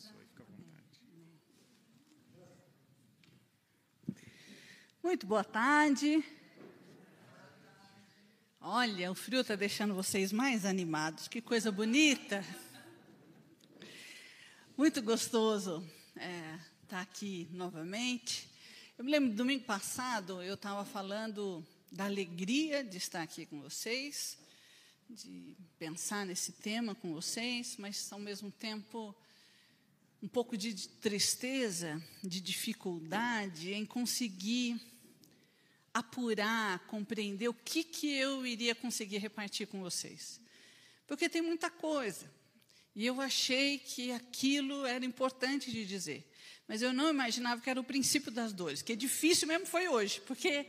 abençoe. Fica à vontade. Muito boa tarde. Olha, o frio está deixando vocês mais animados. Que coisa bonita. Muito gostoso estar é, tá aqui novamente. Eu me lembro, domingo passado, eu estava falando da alegria de estar aqui com vocês, de pensar nesse tema com vocês, mas, ao mesmo tempo, um pouco de tristeza, de dificuldade em conseguir apurar, compreender o que, que eu iria conseguir repartir com vocês. Porque tem muita coisa. E eu achei que aquilo era importante de dizer. Mas eu não imaginava que era o princípio das dores, que é difícil mesmo foi hoje, porque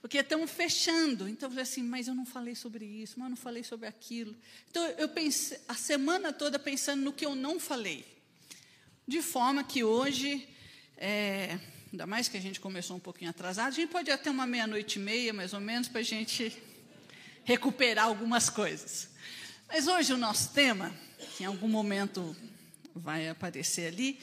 porque estão fechando. Então eu falei assim, mas eu não falei sobre isso, mas eu não falei sobre aquilo. Então eu pensei a semana toda pensando no que eu não falei. De forma que hoje, é, ainda mais que a gente começou um pouquinho atrasado, a gente pode até uma meia-noite e meia, mais ou menos, para a gente recuperar algumas coisas. Mas hoje o nosso tema, que em algum momento vai aparecer ali,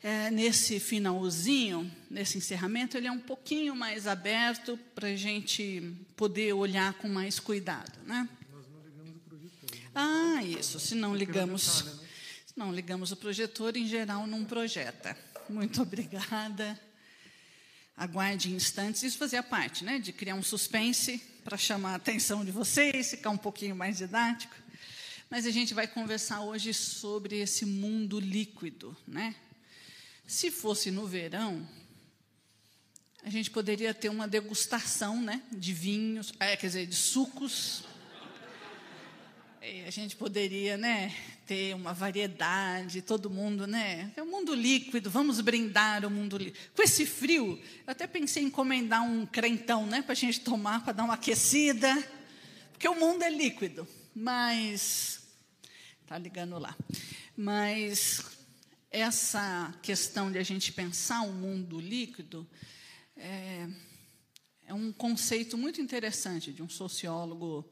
é, nesse finalzinho, nesse encerramento, ele é um pouquinho mais aberto para a gente poder olhar com mais cuidado. Né? Nós não ligamos o projetor. Né? Ah, isso. Se não ligamos, se não ligamos o projetor, em geral não projeta. Muito obrigada. Aguarde instantes. Isso fazia parte, né, de criar um suspense para chamar a atenção de vocês, ficar um pouquinho mais didático. Mas a gente vai conversar hoje sobre esse mundo líquido, né? Se fosse no verão, a gente poderia ter uma degustação, né, de vinhos, é, quer dizer, de sucos. E a gente poderia, né, ter uma variedade, todo mundo, né? É o mundo líquido, vamos brindar o mundo líquido. Com esse frio, eu até pensei em encomendar um crentão, né, para a gente tomar, para dar uma aquecida, porque o mundo é líquido. Mas tá ligando lá. Mas essa questão de a gente pensar o mundo líquido é, é um conceito muito interessante de um sociólogo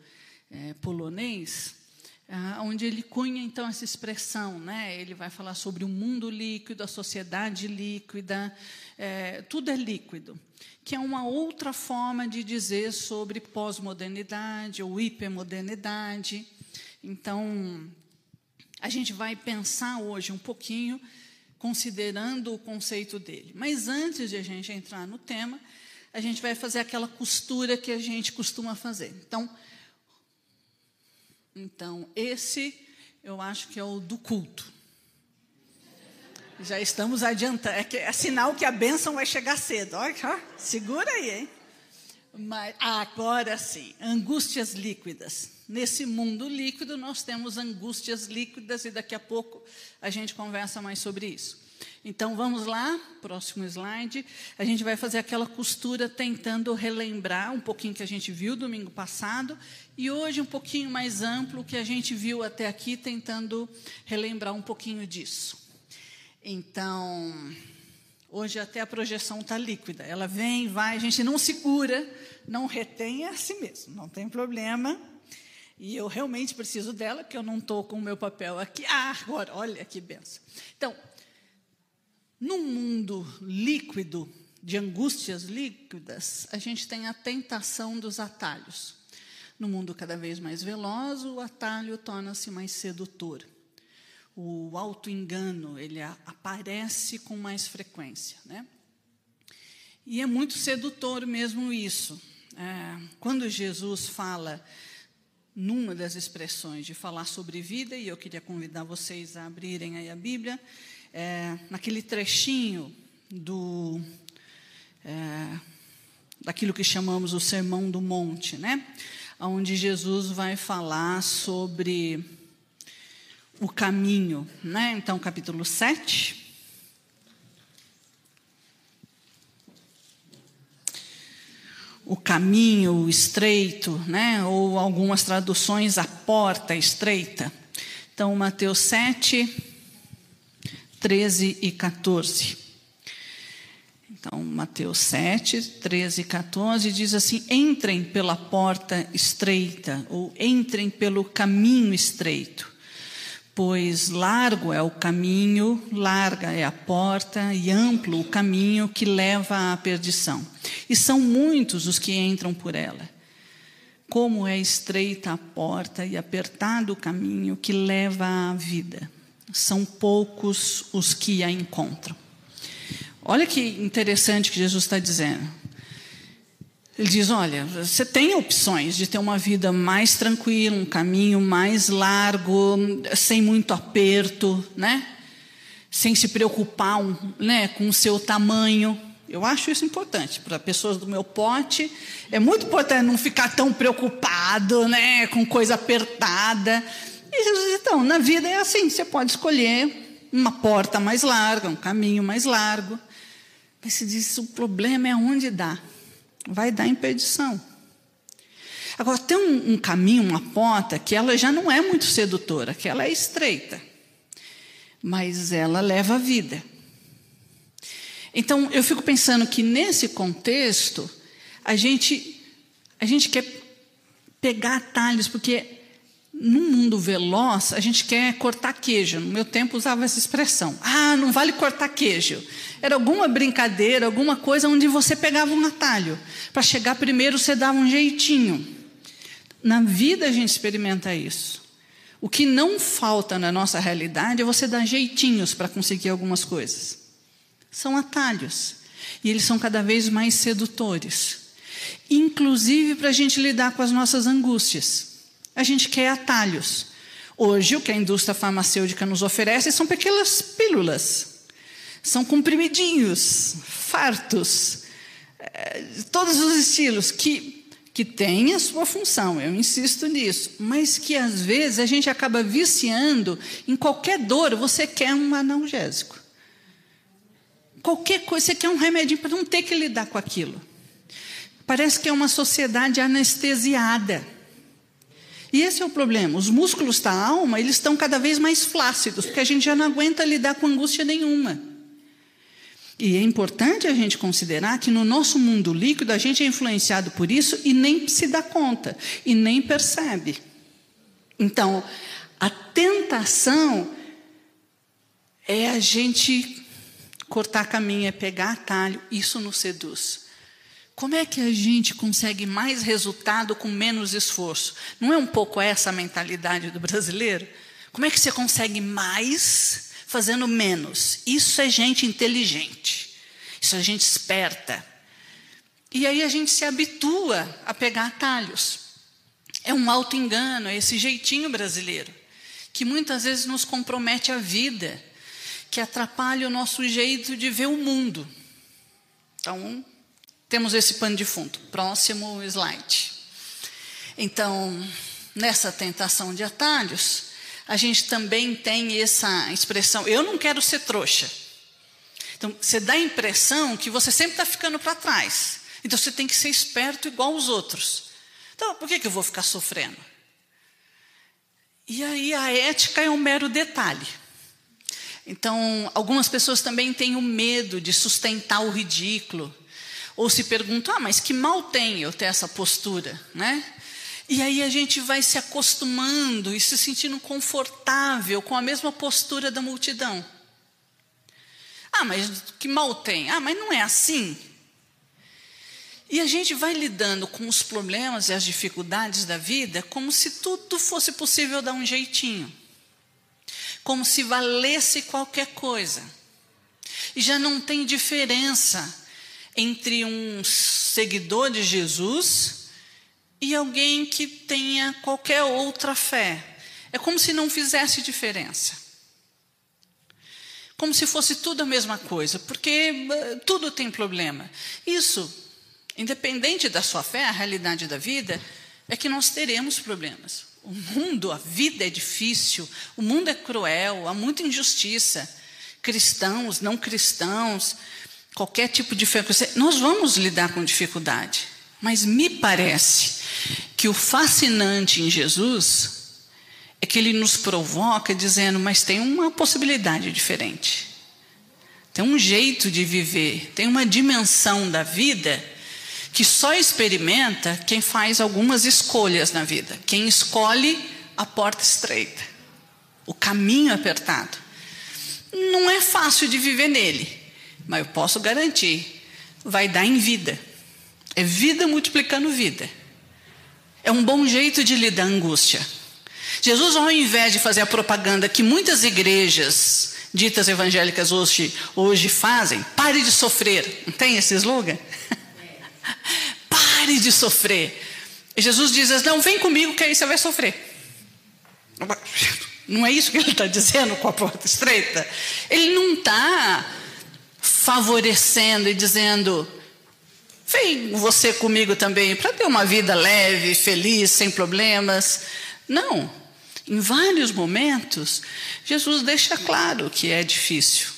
é, polonês, é, onde ele cunha então essa expressão, né? Ele vai falar sobre o mundo líquido, a sociedade líquida, é, tudo é líquido, que é uma outra forma de dizer sobre pós-modernidade ou hipermodernidade. Então, a gente vai pensar hoje um pouquinho, considerando o conceito dele. Mas antes de a gente entrar no tema, a gente vai fazer aquela costura que a gente costuma fazer. Então, então esse eu acho que é o do culto. Já estamos adiantando. É, é sinal que a bênção vai chegar cedo. Olha, segura aí, hein? Mas agora sim, angústias líquidas. Nesse mundo líquido, nós temos angústias líquidas e daqui a pouco a gente conversa mais sobre isso. Então vamos lá, próximo slide. A gente vai fazer aquela costura tentando relembrar um pouquinho que a gente viu domingo passado e hoje um pouquinho mais amplo que a gente viu até aqui, tentando relembrar um pouquinho disso. Então, hoje até a projeção está líquida. Ela vem, vai, a gente não segura, não retém, é assim mesmo, não tem problema. E eu realmente preciso dela, porque eu não estou com o meu papel aqui. Ah, agora, olha que benção. Então, num mundo líquido, de angústias líquidas, a gente tem a tentação dos atalhos. No mundo cada vez mais veloz, o atalho torna-se mais sedutor. O auto-engano, ele aparece com mais frequência. Né? E é muito sedutor mesmo isso. É, quando Jesus fala numa das expressões de falar sobre vida, e eu queria convidar vocês a abrirem aí a Bíblia, é, naquele trechinho do é, daquilo que chamamos o Sermão do Monte, né? Onde Jesus vai falar sobre o caminho, né? Então, capítulo 7, o caminho estreito, né? ou algumas traduções, a porta estreita. Então, Mateus 7, 13 e 14. Então, Mateus 7, 13 e 14 diz assim: entrem pela porta estreita, ou entrem pelo caminho estreito, Pois largo é o caminho, larga é a porta e amplo o caminho que leva à perdição. E são muitos os que entram por ela. Como é estreita a porta e apertado o caminho que leva à vida. São poucos os que a encontram. Olha que interessante que Jesus está dizendo. Ele diz: olha, você tem opções de ter uma vida mais tranquila, um caminho mais largo, sem muito aperto, né? Sem se preocupar né, com o seu tamanho. Eu acho isso importante para pessoas do meu pote. É muito importante não ficar tão preocupado, né, com coisa apertada. Jesus então, na vida é assim, você pode escolher uma porta mais larga, um caminho mais largo. Mas se diz, o problema é onde dá vai dar em perdição. Agora, tem um, um, caminho, uma porta, que ela já não é muito sedutora, que ela é estreita, mas ela leva a vida. Então, eu fico pensando que nesse contexto, a gente, a gente quer pegar atalhos, porque num mundo veloz, a gente quer cortar queijo. No meu tempo usava essa expressão. Ah, não vale cortar queijo. Era alguma brincadeira, alguma coisa onde você pegava um atalho. Para chegar primeiro, você dava um jeitinho. Na vida a gente experimenta isso. O que não falta na nossa realidade é você dar jeitinhos para conseguir algumas coisas. São atalhos. E eles são cada vez mais sedutores. Inclusive para a gente lidar com as nossas angústias. A gente quer atalhos. Hoje, o que a indústria farmacêutica nos oferece são pequenas pílulas, são comprimidinhos, fartos, é, todos os estilos, que, que têm a sua função, eu insisto nisso, mas que às vezes a gente acaba viciando em qualquer dor, você quer um analgésico. Qualquer coisa, você quer um remédio para não ter que lidar com aquilo. Parece que é uma sociedade anestesiada. E esse é o problema. Os músculos da alma, eles estão cada vez mais flácidos, porque a gente já não aguenta lidar com angústia nenhuma. E é importante a gente considerar que no nosso mundo líquido a gente é influenciado por isso e nem se dá conta, e nem percebe. Então, a tentação é a gente cortar caminho, é pegar atalho, isso nos seduz. Como é que a gente consegue mais resultado com menos esforço? Não é um pouco essa a mentalidade do brasileiro? Como é que você consegue mais fazendo menos? Isso é gente inteligente. Isso é gente esperta. E aí a gente se habitua a pegar atalhos. É um auto-engano, é esse jeitinho brasileiro, que muitas vezes nos compromete a vida, que atrapalha o nosso jeito de ver o mundo. Então, temos esse pano de fundo. Próximo slide. Então, nessa tentação de atalhos, a gente também tem essa expressão: eu não quero ser trouxa. Então, você dá a impressão que você sempre está ficando para trás. Então, você tem que ser esperto igual os outros. Então, por que, que eu vou ficar sofrendo? E aí, a ética é um mero detalhe. Então, algumas pessoas também têm o medo de sustentar o ridículo, ou se perguntam, ah, mas que mal tem eu ter essa postura, né? E aí a gente vai se acostumando e se sentindo confortável com a mesma postura da multidão. Ah, mas que mal tem? Ah, mas não é assim. E a gente vai lidando com os problemas e as dificuldades da vida como se tudo fosse possível dar um jeitinho. Como se valesse qualquer coisa. E já não tem diferença entre um seguidor de Jesus e alguém que tenha qualquer outra fé. É como se não fizesse diferença. Como se fosse tudo a mesma coisa, porque eh, tudo tem problema. Isso, independente da sua fé, a realidade da vida é que nós teremos problemas. O mundo, a vida é difícil, o mundo é cruel, há muita injustiça. Cristãos, não cristãos, qualquer tipo de dificuldade, nós vamos lidar com dificuldade. Mas me parece que o fascinante em Jesus é que ele nos provoca dizendo, mas tem uma possibilidade diferente. Tem um jeito de viver, tem uma dimensão da vida que só experimenta quem faz algumas escolhas na vida. Quem escolhe a porta estreita, o caminho apertado. Não é fácil de viver nele, mas eu posso garantir, vai dar em vida. É vida multiplicando vida. É um bom jeito de lidar a angústia. Jesus, ao invés de fazer a propaganda que muitas igrejas ditas evangélicas hoje, hoje fazem, pare de sofrer. Não tem esse slogan? pare de sofrer. Jesus diz: Não, vem comigo que aí você vai sofrer. Não é isso que ele está dizendo com a porta estreita? Ele não está favorecendo e dizendo: Vem você comigo também para ter uma vida leve, feliz, sem problemas. Não. Em vários momentos, Jesus deixa claro que é difícil.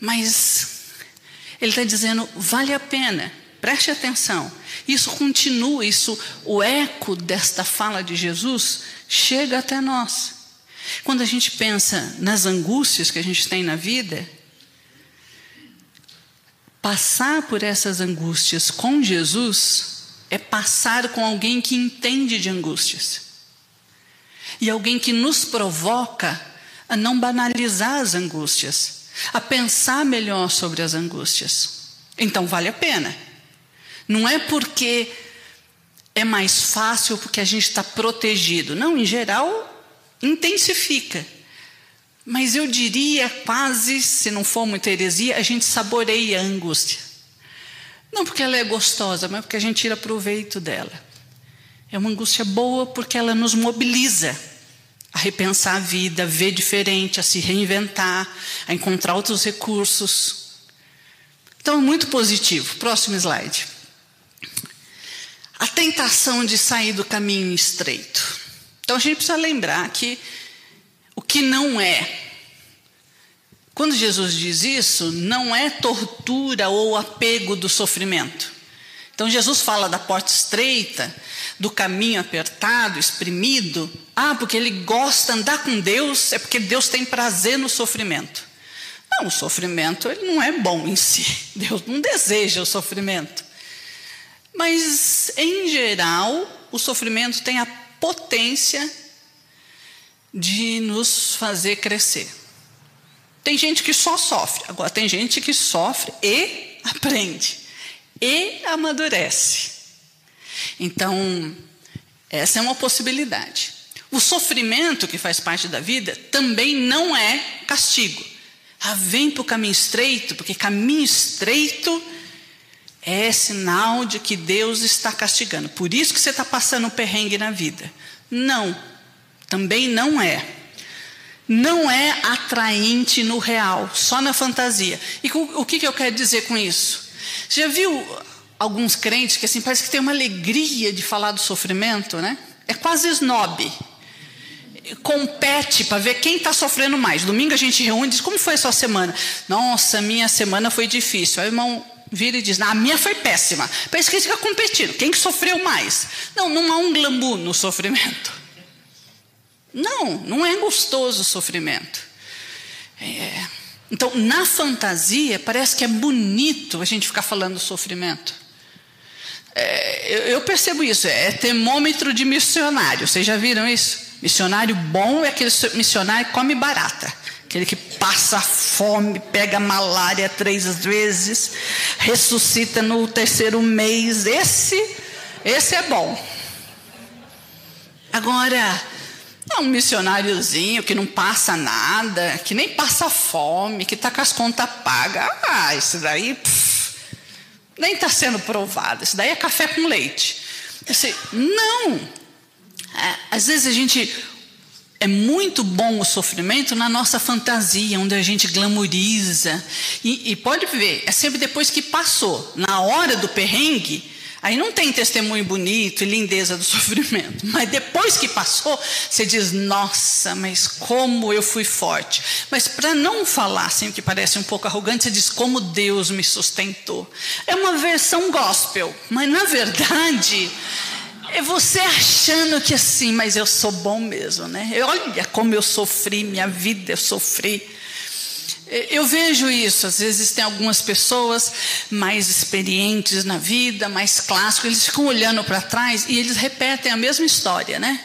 Mas ele está dizendo: vale a pena, preste atenção. Isso continua, isso, o eco desta fala de Jesus chega até nós. Quando a gente pensa nas angústias que a gente tem na vida, passar por essas angústias com Jesus é passar com alguém que entende de angústias. E alguém que nos provoca a não banalizar as angústias, a pensar melhor sobre as angústias. Então vale a pena. Não é porque é mais fácil porque a gente está protegido. Não, em geral, intensifica. Mas eu diria quase, se não for muita heresia, a gente saboreia a angústia. Não porque ela é gostosa, mas porque a gente tira proveito dela. É uma angústia boa porque ela nos mobiliza a repensar a vida, a ver diferente, a se reinventar, a encontrar outros recursos. Então, é muito positivo. Próximo slide. A tentação de sair do caminho estreito. Então, a gente precisa lembrar que que não é. Quando Jesus diz isso, não é tortura ou apego do sofrimento. Então, Jesus fala da porta estreita, do caminho apertado, exprimido. Ah, porque ele gosta de andar com Deus, é porque Deus tem prazer no sofrimento. Não, o sofrimento ele não é bom em si. Deus não deseja o sofrimento. Mas, em geral, o sofrimento tem a potência de nos fazer crescer. Tem gente que só sofre, agora tem gente que sofre e aprende, e amadurece. Então, essa é uma possibilidade. O sofrimento que faz parte da vida também não é castigo. Ah, vem para o caminho estreito, porque caminho estreito é sinal de que Deus está castigando. Por isso que você está passando um perrengue na vida. Não, também não é. Não é atraente no real, só na fantasia. E o que eu quero dizer com isso? Você já viu alguns crentes que assim parece que tem uma alegria de falar do sofrimento, né? É quase snob. Compete para ver quem está sofrendo mais. Domingo a gente reúne e diz: Como foi a sua semana? Nossa, minha semana foi difícil. Aí o irmão vira e diz: A minha foi péssima. Parece que fica competindo. Quem que sofreu mais? Não, não há um glamour no sofrimento. Não, não é gostoso o sofrimento. É. Então, na fantasia, parece que é bonito a gente ficar falando do sofrimento. É, eu percebo isso, é termômetro de missionário. Vocês já viram isso? Missionário bom é aquele missionário que come barata. Aquele que passa fome, pega malária três vezes, ressuscita no terceiro mês. Esse, esse é bom. Agora, é um missionáriozinho que não passa nada, que nem passa fome, que está com as contas pagas. Ah, isso daí nem está sendo provado. Isso daí é café com leite. Não. É, às vezes a gente é muito bom o sofrimento na nossa fantasia, onde a gente glamoriza. E, e, pode ver, é sempre depois que passou. Na hora do perrengue, aí não tem testemunho bonito e lindeza do sofrimento. Mas depois que passou, você diz: Nossa, mas como eu fui forte. Mas para não falar assim, que parece um pouco arrogante, você diz: Como Deus me sustentou. É uma versão gospel, mas na verdade é você achando que assim, mas eu sou bom mesmo, né? Olha como eu sofri, minha vida eu sofri. Eu vejo isso, às vezes tem algumas pessoas mais experientes na vida, mais clássicos, eles ficam olhando para trás e eles repetem a mesma história, né?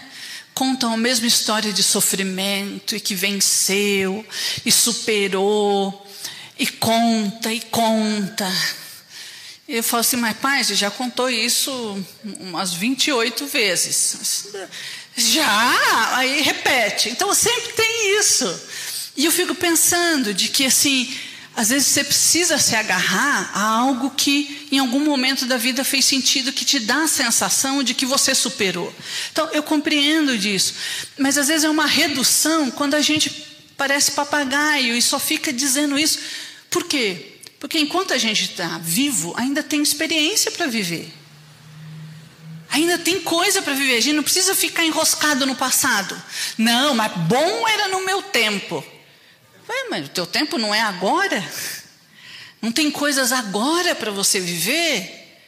contam a mesma história de sofrimento e que venceu e superou e conta e conta. Eu falo assim, mas pai, você já contou isso umas 28 vezes. Já, aí repete. Então sempre tem isso. E eu fico pensando de que assim, às vezes você precisa se agarrar a algo que em algum momento da vida fez sentido, que te dá a sensação de que você superou. Então eu compreendo disso. Mas às vezes é uma redução quando a gente parece papagaio e só fica dizendo isso. Por quê? Porque enquanto a gente está vivo, ainda tem experiência para viver. Ainda tem coisa para viver. A gente não precisa ficar enroscado no passado. Não, mas bom era no meu tempo. Ué, mas o teu tempo não é agora? Não tem coisas agora para você viver?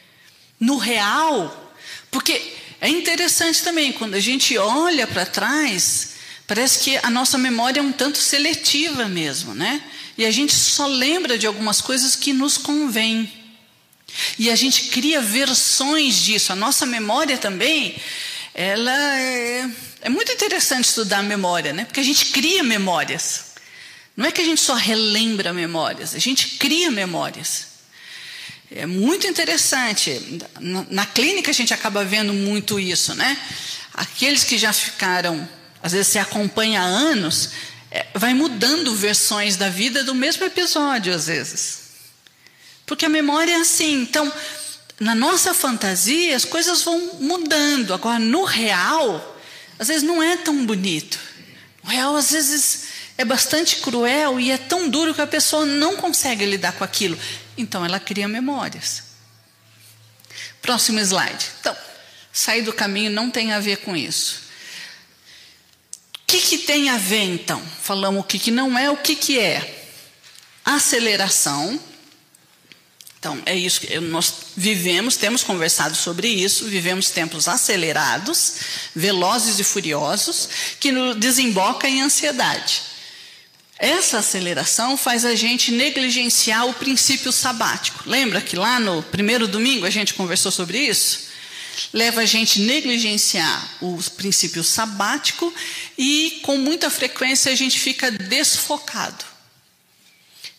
No real? Porque é interessante também, quando a gente olha para trás, parece que a nossa memória é um tanto seletiva mesmo, né? E a gente só lembra de algumas coisas que nos convêm. E a gente cria versões disso. A nossa memória também, ela é, é muito interessante estudar a memória, né? Porque a gente cria memórias. Não é que a gente só relembra memórias, a gente cria memórias. É muito interessante. Na, clínica a gente acaba vendo muito isso, né? Aqueles que já ficaram, às vezes se acompanha há anos, é, vai mudando versões da vida do mesmo episódio, às vezes. Porque a memória é assim. Então, na nossa fantasia, as coisas vão mudando. Agora, no real, às vezes não é tão bonito. O real, às vezes, é bastante cruel e é tão duro que a pessoa não consegue lidar com aquilo. Então ela cria memórias. Próximo slide. Então, sair do caminho não tem a ver com isso. O que, que tem a ver então? Falamos o que, que não é, o que, que é. Aceleração. Então, é isso que nós vivemos, temos conversado sobre isso, vivemos tempos acelerados, velozes e furiosos, que desemboca em ansiedade. Essa aceleração faz a gente negligenciar o princípio sabático. Lembra que lá no primeiro domingo a gente conversou sobre isso? Leva a gente negligenciar o princípio sabático e, com muita frequência, a gente fica desfocado.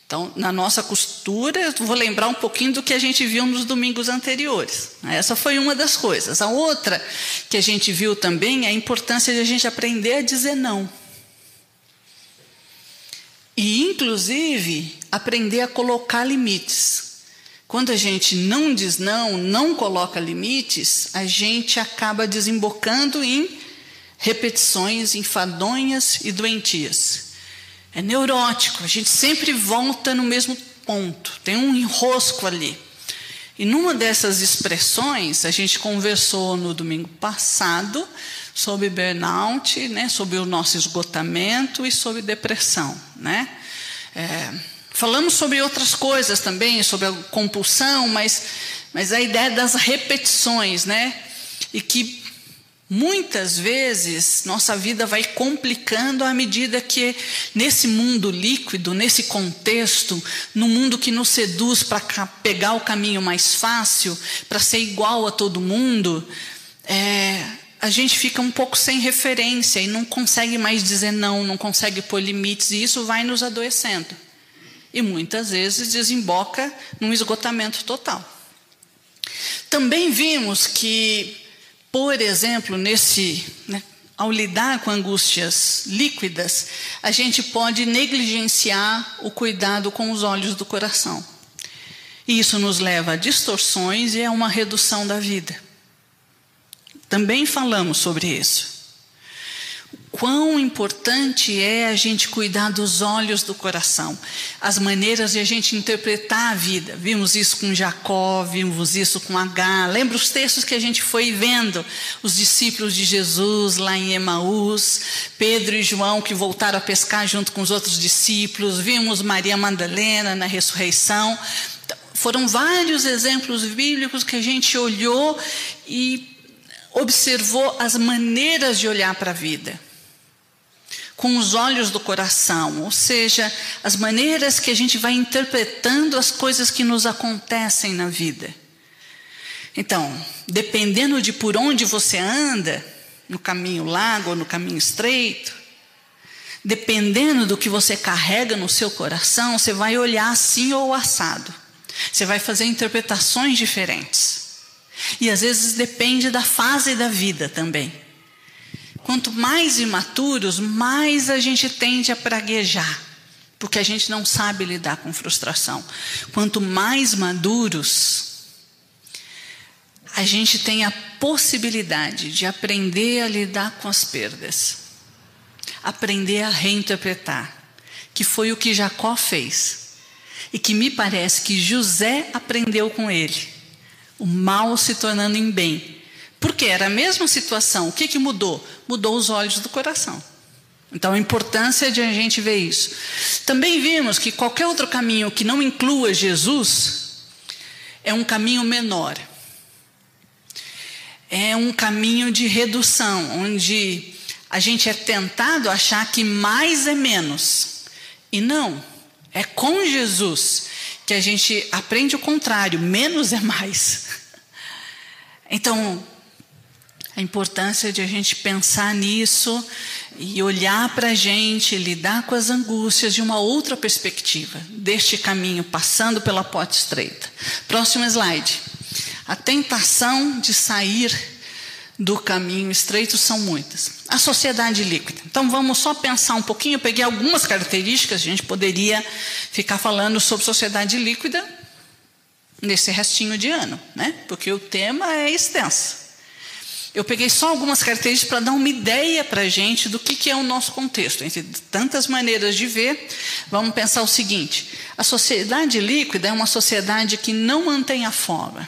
Então, na nossa costura, vou lembrar um pouquinho do que a gente viu nos domingos anteriores. Essa foi uma das coisas. A outra que a gente viu também é a importância de a gente aprender a dizer não. E, inclusive, aprender a colocar limites. Quando a gente não diz não, não coloca limites, a gente acaba desembocando em repetições enfadonhas e doentias. É neurótico, a gente sempre volta no mesmo ponto, tem um enrosco ali. E numa dessas expressões, a gente conversou no domingo passado sobre burnout, né, sobre o nosso esgotamento e sobre depressão. Né? É, falamos sobre outras coisas também, sobre a compulsão, mas, mas a ideia das repetições, né? E que muitas vezes nossa vida vai complicando à medida que nesse mundo líquido, nesse contexto, no mundo que nos seduz para pegar o caminho mais fácil, para ser igual a todo mundo, é, a gente fica um pouco sem referência e não consegue mais dizer não, não consegue pôr limites, e isso vai nos adoecendo. E muitas vezes desemboca num esgotamento total. Também vimos que, por exemplo, nesse, né, ao lidar com angústias líquidas, a gente pode negligenciar o cuidado com os olhos do coração. E isso nos leva a distorções e a uma redução da vida. Também falamos sobre isso. Quão importante é a gente cuidar dos olhos do coração, as maneiras de a gente interpretar a vida. Vimos isso com Jacó, vimos isso com H. Lembra os textos que a gente foi vendo? Os discípulos de Jesus lá em Emaús, Pedro e João que voltaram a pescar junto com os outros discípulos. Vimos Maria Madalena na ressurreição. Foram vários exemplos bíblicos que a gente olhou e observou as maneiras de olhar para a vida, com os olhos do coração, ou seja, as maneiras que a gente vai interpretando as coisas que nos acontecem na vida. Então, dependendo de por onde você anda, no caminho largo ou no caminho estreito. Dependendo do que você carrega no seu coração, você vai olhar assim ou assado. Você vai fazer interpretações diferentes. E às vezes depende da fase da vida também. Quanto mais imaturos, mais a gente tende a praguejar, porque a gente não sabe lidar com frustração. Quanto mais maduros, a gente tem a possibilidade de aprender a lidar com as perdas, aprender a reinterpretar, que foi o que Jacó fez e que me parece que José aprendeu com ele, o mal se tornando em bem, porque era a mesma situação. O que, que mudou? Mudou os olhos do coração. Então, a importância de a gente ver isso. Também vimos que qualquer outro caminho que não inclua Jesus é um caminho menor é um caminho de redução, onde a gente é tentado achar que mais é menos. E não, é com Jesus que a gente aprende o contrário, menos é mais. Então, a importância de a gente pensar nisso e olhar para a gente, lidar com as angústias de uma outra perspectiva, deste caminho, passando pela porta estreita. Próximo slide. A tentação de sair do caminho estreito são muitas. A sociedade líquida. Então vamos só pensar um pouquinho. Eu peguei algumas características, a gente poderia ficar falando sobre sociedade líquida nesse restinho de ano, né? Porque o tema é extenso. Eu peguei só algumas características para dar uma ideia para a gente do que, que é o nosso contexto. Entre tantas maneiras de ver, vamos pensar o seguinte: a sociedade líquida é uma sociedade que não mantém a forma.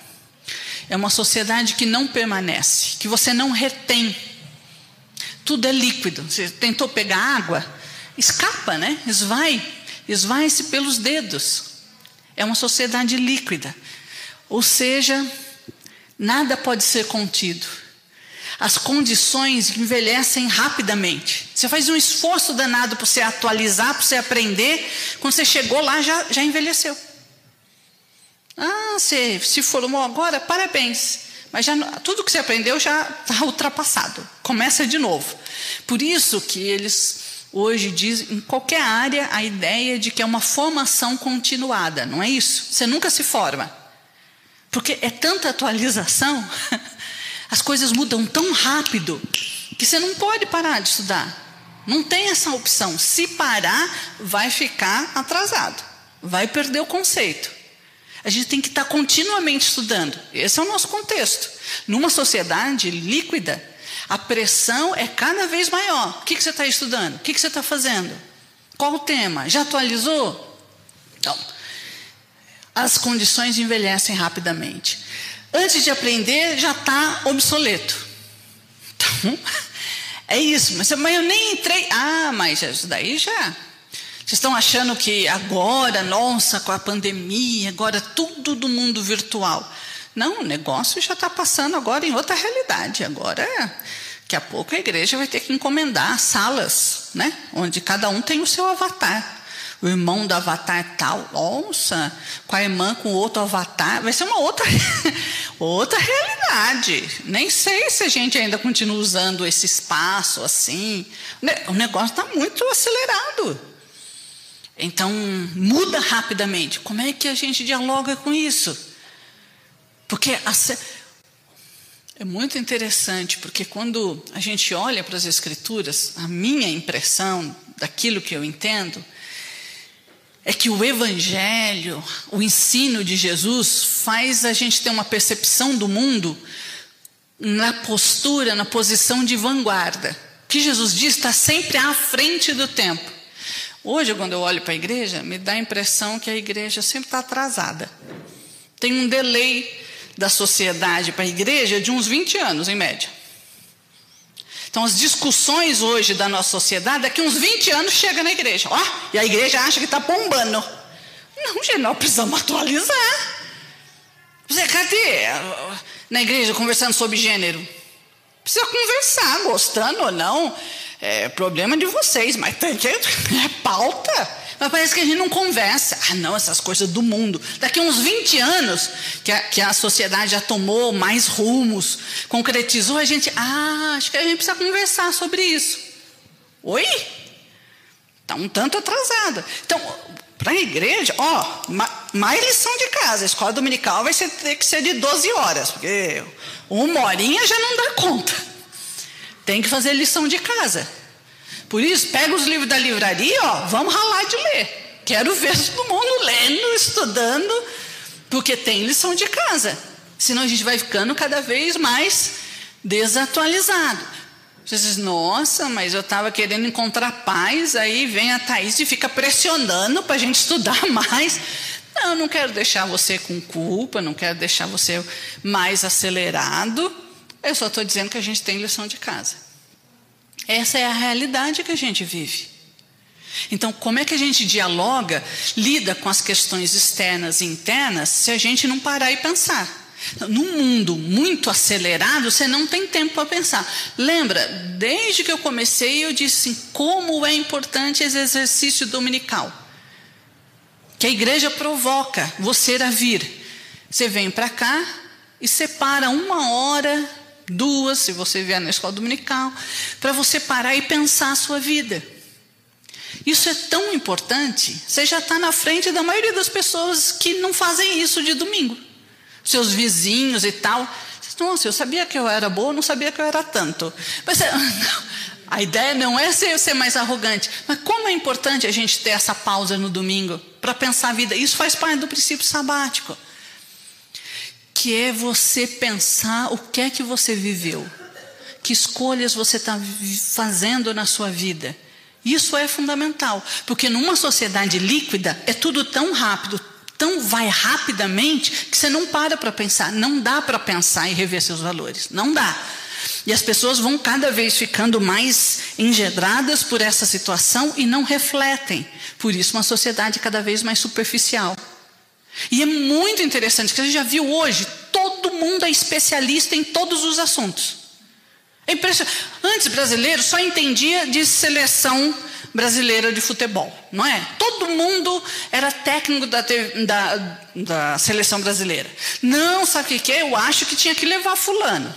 É uma sociedade que não permanece, que você não retém. Tudo é líquido. Você tentou pegar água, escapa, né? Esvai, esvai-se pelos dedos. É uma sociedade líquida. Ou seja, nada pode ser contido. As condições envelhecem rapidamente. Você faz um esforço danado para você atualizar, para você aprender. Quando você chegou lá, já, já envelheceu. Ah, você se formou agora, parabéns. Mas já, tudo que você aprendeu já está ultrapassado. Começa de novo. Por isso que eles hoje dizem, em qualquer área, a ideia de que é uma formação continuada, não é isso? Você nunca se forma. Porque é tanta atualização, as coisas mudam tão rápido, que você não pode parar de estudar. Não tem essa opção. Se parar, vai ficar atrasado, vai perder o conceito. A gente tem que estar continuamente estudando. Esse é o nosso contexto. Numa sociedade líquida, a pressão é cada vez maior. O que, que você está estudando? O que, que você está fazendo? Qual o tema? Já atualizou? Então, as condições envelhecem rapidamente. Antes de aprender, já está obsoleto. Então, é isso. Mas, mas eu nem entrei. Ah, mas isso daí já vocês estão achando que agora, nossa, com a pandemia, agora tudo do mundo virtual. Não, o negócio já está passando agora em outra realidade. Agora, daqui a pouco a igreja vai ter que encomendar salas, né? Onde cada um tem o seu avatar. O irmão do avatar tal, nossa, com a irmã com outro avatar, vai ser uma outra, outra realidade. Nem sei se a gente ainda continua usando esse espaço assim. O negócio está muito acelerado. Então, muda rapidamente. Como é que a gente dialoga com isso? Porque a, é muito interessante, porque quando a gente olha para as Escrituras, a minha impressão daquilo que eu entendo é que o Evangelho, o ensino de Jesus, faz a gente ter uma percepção do mundo na postura, na posição de vanguarda. O que Jesus diz está sempre à frente do tempo. Hoje, quando eu olho para a igreja, me dá a impressão que a igreja sempre está atrasada. Tem um delay da sociedade para a igreja de uns 20 anos, em média. Então, as discussões hoje da nossa sociedade, daqui uns 20 anos chega na igreja. Ó, e a igreja acha que está bombando. Não, gente, nós precisamos atualizar. Você, cadê? Na igreja, conversando sobre gênero. Precisa conversar, gostando ou não é problema de vocês, mas tem que, é pauta. Mas parece que a gente não conversa. Ah, não, essas coisas do mundo. Daqui uns 20 anos, que a, que a sociedade já tomou mais rumos, concretizou, a gente. Ah, acho que a gente precisa conversar sobre isso. Oi? Está um tanto atrasada. Então, para a igreja, ó, mais lição de casa. A escola dominical vai ser, ter que ser de 12 horas, porque uma horinha já não dá conta. Tem que fazer lição de casa. Por isso, pega os livros da livraria, ó, vamos ralar de ler. Quero ver todo mundo lendo, estudando, porque tem lição de casa. Senão a gente vai ficando cada vez mais desatualizado. Você diz, nossa, mas eu estava querendo encontrar paz, aí vem a Thaís e fica pressionando para a gente estudar mais. Não, não quero deixar você com culpa, não quero deixar você mais acelerado. Eu só estou dizendo que a gente tem lição de casa. Essa é a realidade que a gente vive. Então, como é que a gente dialoga, lida com as questões externas e internas, se a gente não parar e pensar? Num mundo muito acelerado, você não tem tempo para pensar. Lembra, desde que eu comecei, eu disse assim, como é importante esse exercício dominical. Que a igreja provoca você a vir. Você vem para cá e separa uma hora duas, se você vier na escola dominical, para você parar e pensar a sua vida. Isso é tão importante, você já está na frente da maioria das pessoas que não fazem isso de domingo. Seus vizinhos e tal. Nossa, eu sabia que eu era boa, não sabia que eu era tanto. Mas a ideia não é ser, ser mais arrogante, mas como é importante a gente ter essa pausa no domingo para pensar a vida. Isso faz parte do princípio sabático que é você pensar o que é que você viveu, que escolhas você está fazendo na sua vida. Isso é fundamental, porque numa sociedade líquida é tudo tão rápido, tão vai rapidamente, que você não para para pensar. Não dá para pensar e rever seus valores. Não dá. E as pessoas vão cada vez ficando mais engedradas por essa situação e não refletem. Por isso, uma sociedade cada vez mais superficial. E é muito interessante que a gente já viu hoje, todo mundo é especialista em todos os assuntos. É. Antes, brasileiro só entendia de seleção brasileira de futebol, não é? Todo mundo era técnico da, da, da seleção brasileira. Não, sabe o que é? Eu acho que tinha que levar fulano.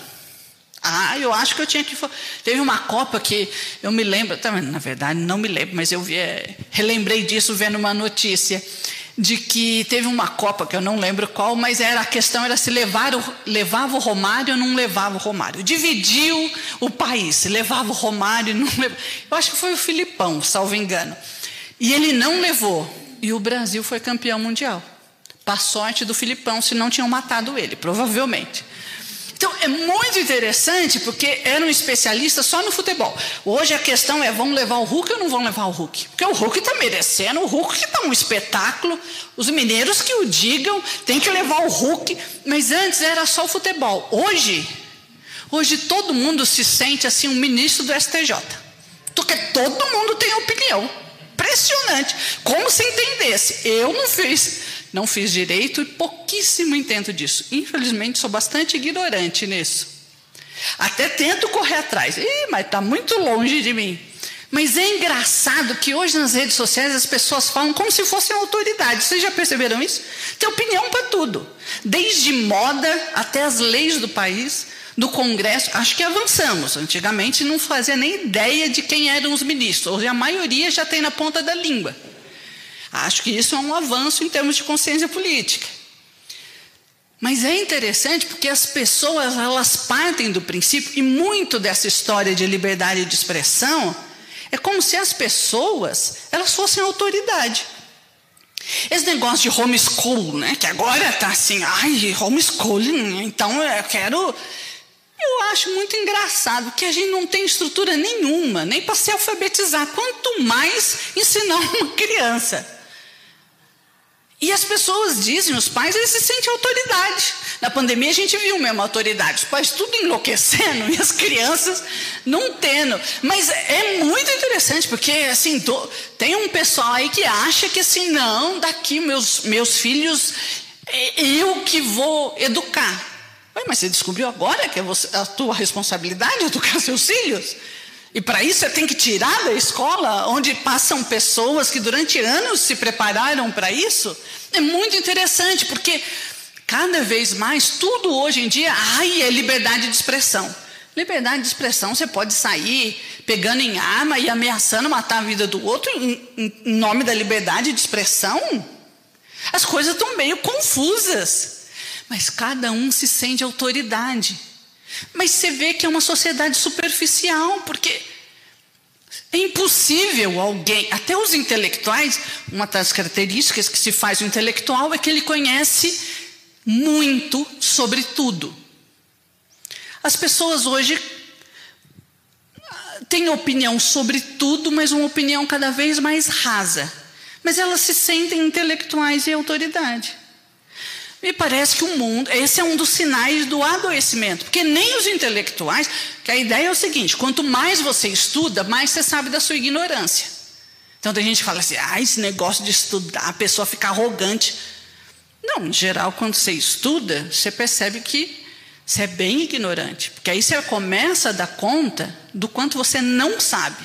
Ah, eu acho que eu tinha que. Teve uma Copa que eu me lembro, na verdade não me lembro, mas eu vi, é, relembrei disso vendo uma notícia de que teve uma Copa, que eu não lembro qual, mas era a questão era se levar o, levava o Romário ou não levava o Romário. Dividiu o país, levava o Romário não levava. Eu acho que foi o Filipão, salvo engano. E ele não levou. E o Brasil foi campeão mundial. Para sorte do Filipão, se não tinham matado ele, provavelmente. É muito interessante porque era um especialista só no futebol. Hoje a questão é: vão levar o Hulk ou não vão levar o Hulk? Porque o Hulk está merecendo, o Hulk está um espetáculo. Os mineiros que o digam, tem que levar o Hulk. Mas antes era só o futebol. Hoje, hoje todo mundo se sente assim um ministro do STJ. Porque todo mundo tem opinião. Impressionante. Como se entendesse. Eu não fiz. Não fiz direito e pouquíssimo entendo disso. Infelizmente, sou bastante ignorante nisso. Até tento correr atrás, Ih, mas está muito longe de mim. Mas é engraçado que hoje nas redes sociais as pessoas falam como se fossem autoridade. Vocês já perceberam isso? Tem opinião para tudo. Desde moda até as leis do país, do Congresso. Acho que avançamos. Antigamente não fazia nem ideia de quem eram os ministros. Hoje a maioria já tem na ponta da língua. Acho que isso é um avanço em termos de consciência política. Mas é interessante porque as pessoas elas partem do princípio e muito dessa história de liberdade de expressão é como se as pessoas elas fossem autoridade. Esse negócio de homeschool, né, que agora está assim, ai, homeschooling, então eu quero. Eu acho muito engraçado que a gente não tem estrutura nenhuma, nem para se alfabetizar, quanto mais ensinar uma criança. E as pessoas dizem, os pais, eles se sentem autoridade. Na pandemia a gente viu mesmo autoridade, os pais tudo enlouquecendo e as crianças não tendo. Mas é muito interessante, porque assim, tem um pessoal aí que acha que assim, não, daqui meus, meus filhos, é eu que vou educar. Ué, mas você descobriu agora que é você, a tua responsabilidade educar seus filhos? E para isso você tem que tirar da escola, onde passam pessoas que durante anos se prepararam para isso. É muito interessante, porque cada vez mais, tudo hoje em dia, ai, é liberdade de expressão. Liberdade de expressão, você pode sair pegando em arma e ameaçando matar a vida do outro em, em nome da liberdade de expressão? As coisas estão meio confusas. Mas cada um se sente autoridade. Mas você vê que é uma sociedade superficial, porque é impossível alguém, até os intelectuais, uma das características que se faz o intelectual é que ele conhece muito sobre tudo. As pessoas hoje ah, têm opinião sobre tudo, mas uma opinião cada vez mais rasa. Mas elas se sentem intelectuais e autoridade. Me parece que o mundo, esse é um dos sinais do adoecimento, porque nem os intelectuais, que a ideia é o seguinte: quanto mais você estuda, mais você sabe da sua ignorância. Então tem gente que fala assim: ah, esse negócio de estudar, a pessoa fica arrogante. Não, em geral, quando você estuda, você percebe que você é bem ignorante, porque aí você começa a dar conta do quanto você não sabe.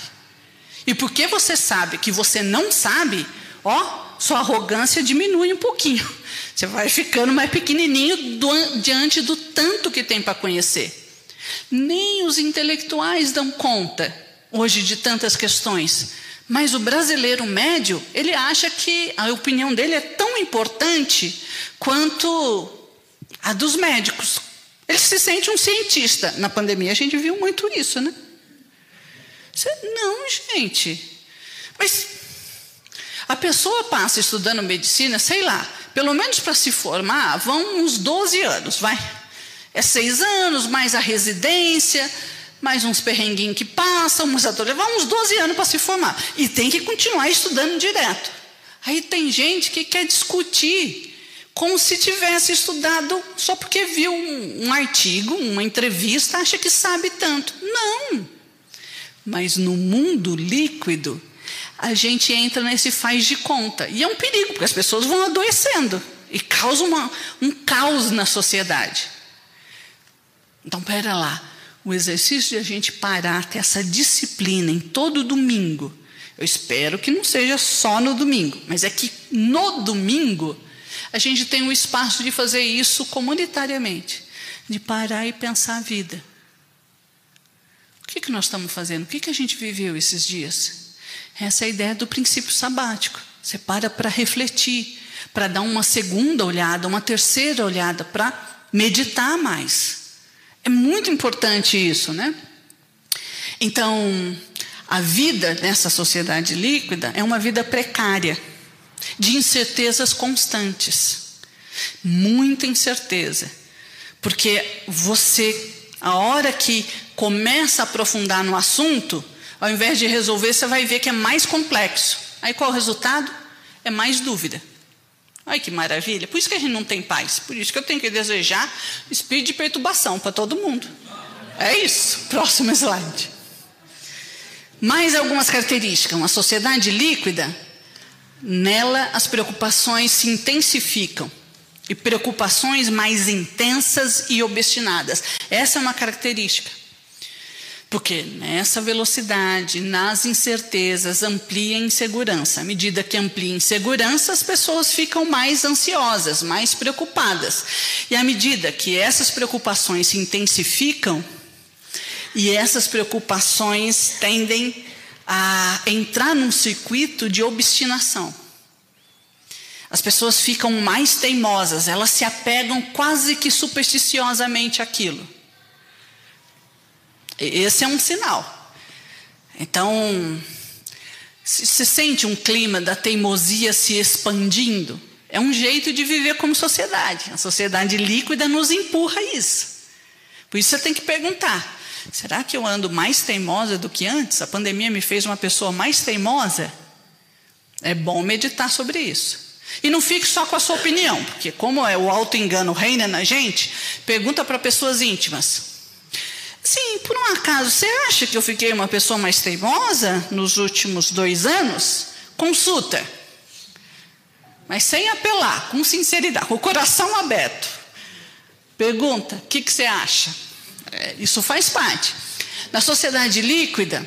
E porque você sabe que você não sabe, ó, sua arrogância diminui um pouquinho. Você vai ficando mais pequenininho do, diante do tanto que tem para conhecer. Nem os intelectuais dão conta hoje de tantas questões. Mas o brasileiro médio, ele acha que a opinião dele é tão importante quanto a dos médicos. Ele se sente um cientista. Na pandemia a gente viu muito isso, né? Não, gente. Mas a pessoa passa estudando medicina, sei lá, pelo menos para se formar, vão uns 12 anos, vai. É seis anos, mais a residência, mais uns perrenguinhos que passam, uns atores, vai uns 12 anos para se formar. E tem que continuar estudando direto. Aí tem gente que quer discutir como se tivesse estudado só porque viu um, um artigo, uma entrevista, acha que sabe tanto. Não. Mas no mundo líquido, a gente entra nesse faz de conta. E é um perigo, porque as pessoas vão adoecendo e causa uma, um caos na sociedade. Então, pera lá. O exercício de a gente parar, ter essa disciplina em todo domingo. Eu espero que não seja só no domingo, mas é que no domingo a gente tem o espaço de fazer isso comunitariamente, de parar e pensar a vida. O que, que nós estamos fazendo? O que, que a gente viveu esses dias? Essa é a ideia do princípio sabático. Você para para refletir, para dar uma segunda olhada, uma terceira olhada, para meditar mais. É muito importante isso, né? Então, a vida nessa sociedade líquida é uma vida precária, de incertezas constantes. Muita incerteza. Porque você, a hora que começa a aprofundar no assunto, ao invés de resolver, você vai ver que é mais complexo. Aí qual o resultado? É mais dúvida. Ai que maravilha. Por isso que a gente não tem paz. Por isso que eu tenho que desejar espírito de perturbação para todo mundo. É isso. Próximo slide. Mais algumas características. Uma sociedade líquida, nela as preocupações se intensificam. E preocupações mais intensas e obstinadas. Essa é uma característica. Porque nessa velocidade, nas incertezas, amplia a insegurança. À medida que amplia a insegurança, as pessoas ficam mais ansiosas, mais preocupadas. E à medida que essas preocupações se intensificam, e essas preocupações tendem a entrar num circuito de obstinação. As pessoas ficam mais teimosas, elas se apegam quase que supersticiosamente àquilo. Esse é um sinal. Então, se sente um clima da teimosia se expandindo, é um jeito de viver como sociedade. A sociedade líquida nos empurra isso. Por isso você tem que perguntar: será que eu ando mais teimosa do que antes? A pandemia me fez uma pessoa mais teimosa? É bom meditar sobre isso. E não fique só com a sua opinião, porque como é o auto-engano reina na gente, pergunta para pessoas íntimas. Sim, por um acaso, você acha que eu fiquei uma pessoa mais teimosa nos últimos dois anos? Consulta. Mas sem apelar, com sinceridade, com o coração aberto. Pergunta: o que, que você acha? É, isso faz parte. Na sociedade líquida,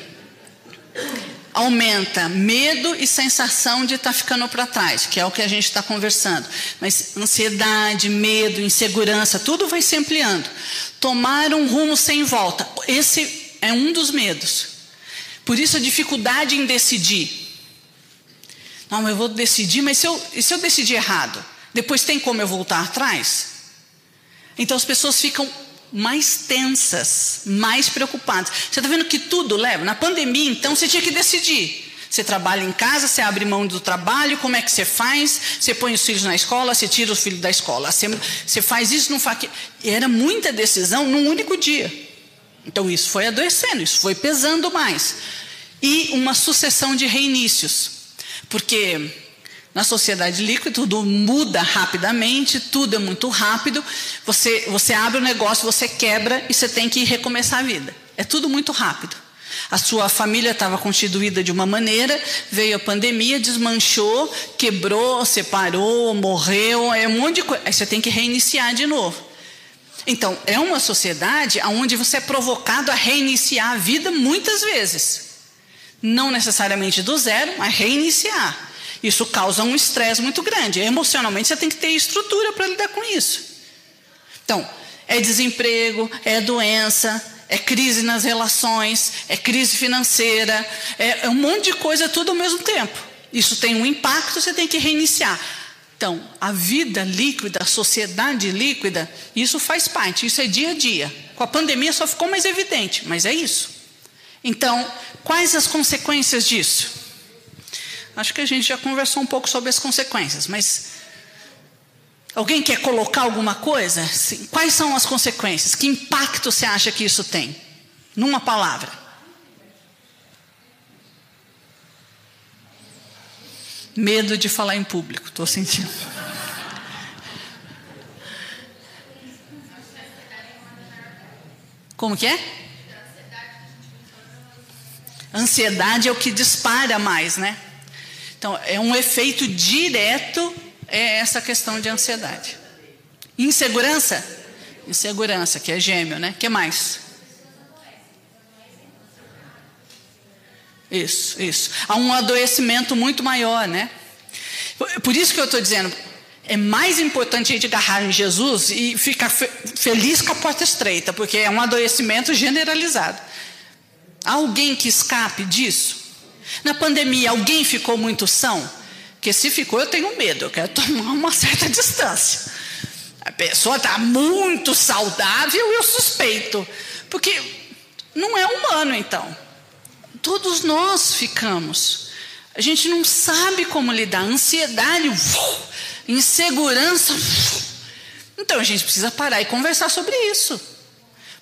aumenta medo e sensação de estar tá ficando para trás, que é o que a gente está conversando. Mas ansiedade, medo, insegurança, tudo vai se ampliando. Tomar um rumo sem volta, esse é um dos medos. Por isso a dificuldade em decidir. Não, eu vou decidir, mas se eu, se eu decidir errado? Depois tem como eu voltar atrás? Então as pessoas ficam mais tensas, mais preocupadas. Você está vendo que tudo leva? Na pandemia, então, você tinha que decidir. Você trabalha em casa, você abre mão do trabalho, como é que você faz? Você põe os filhos na escola, você tira os filhos da escola. Você, você faz isso, não faz. Era muita decisão num único dia. Então isso foi adoecendo, isso foi pesando mais. E uma sucessão de reinícios. Porque na sociedade líquida, tudo muda rapidamente, tudo é muito rápido. Você, você abre o um negócio, você quebra e você tem que recomeçar a vida. É tudo muito rápido. A sua família estava constituída de uma maneira, veio a pandemia, desmanchou, quebrou, separou, morreu, é um monte de coisa. Aí você tem que reiniciar de novo. Então, é uma sociedade onde você é provocado a reiniciar a vida muitas vezes. Não necessariamente do zero, mas reiniciar. Isso causa um estresse muito grande. Emocionalmente você tem que ter estrutura para lidar com isso. Então, é desemprego, é doença, é crise nas relações, é crise financeira, é, é um monte de coisa tudo ao mesmo tempo. Isso tem um impacto, você tem que reiniciar. Então, a vida líquida, a sociedade líquida, isso faz parte, isso é dia a dia. Com a pandemia só ficou mais evidente, mas é isso. Então, quais as consequências disso? Acho que a gente já conversou um pouco sobre as consequências, mas alguém quer colocar alguma coisa? Quais são as consequências? Que impacto você acha que isso tem? Numa palavra. Medo de falar em público, estou sentindo. Como que é? Ansiedade é o que dispara mais, né? Então, é um efeito direto é essa questão de ansiedade. Insegurança? Insegurança, que é gêmeo, né? que mais? Isso, isso. Há um adoecimento muito maior, né? Por isso que eu estou dizendo, é mais importante a gente agarrar em Jesus e ficar fe feliz com a porta estreita, porque é um adoecimento generalizado. Há alguém que escape disso? Na pandemia, alguém ficou muito são? Porque se ficou, eu tenho medo, eu quero tomar uma certa distância. A pessoa está muito saudável, eu suspeito. Porque não é humano, então. Todos nós ficamos. A gente não sabe como lidar. Ansiedade, insegurança. Então a gente precisa parar e conversar sobre isso.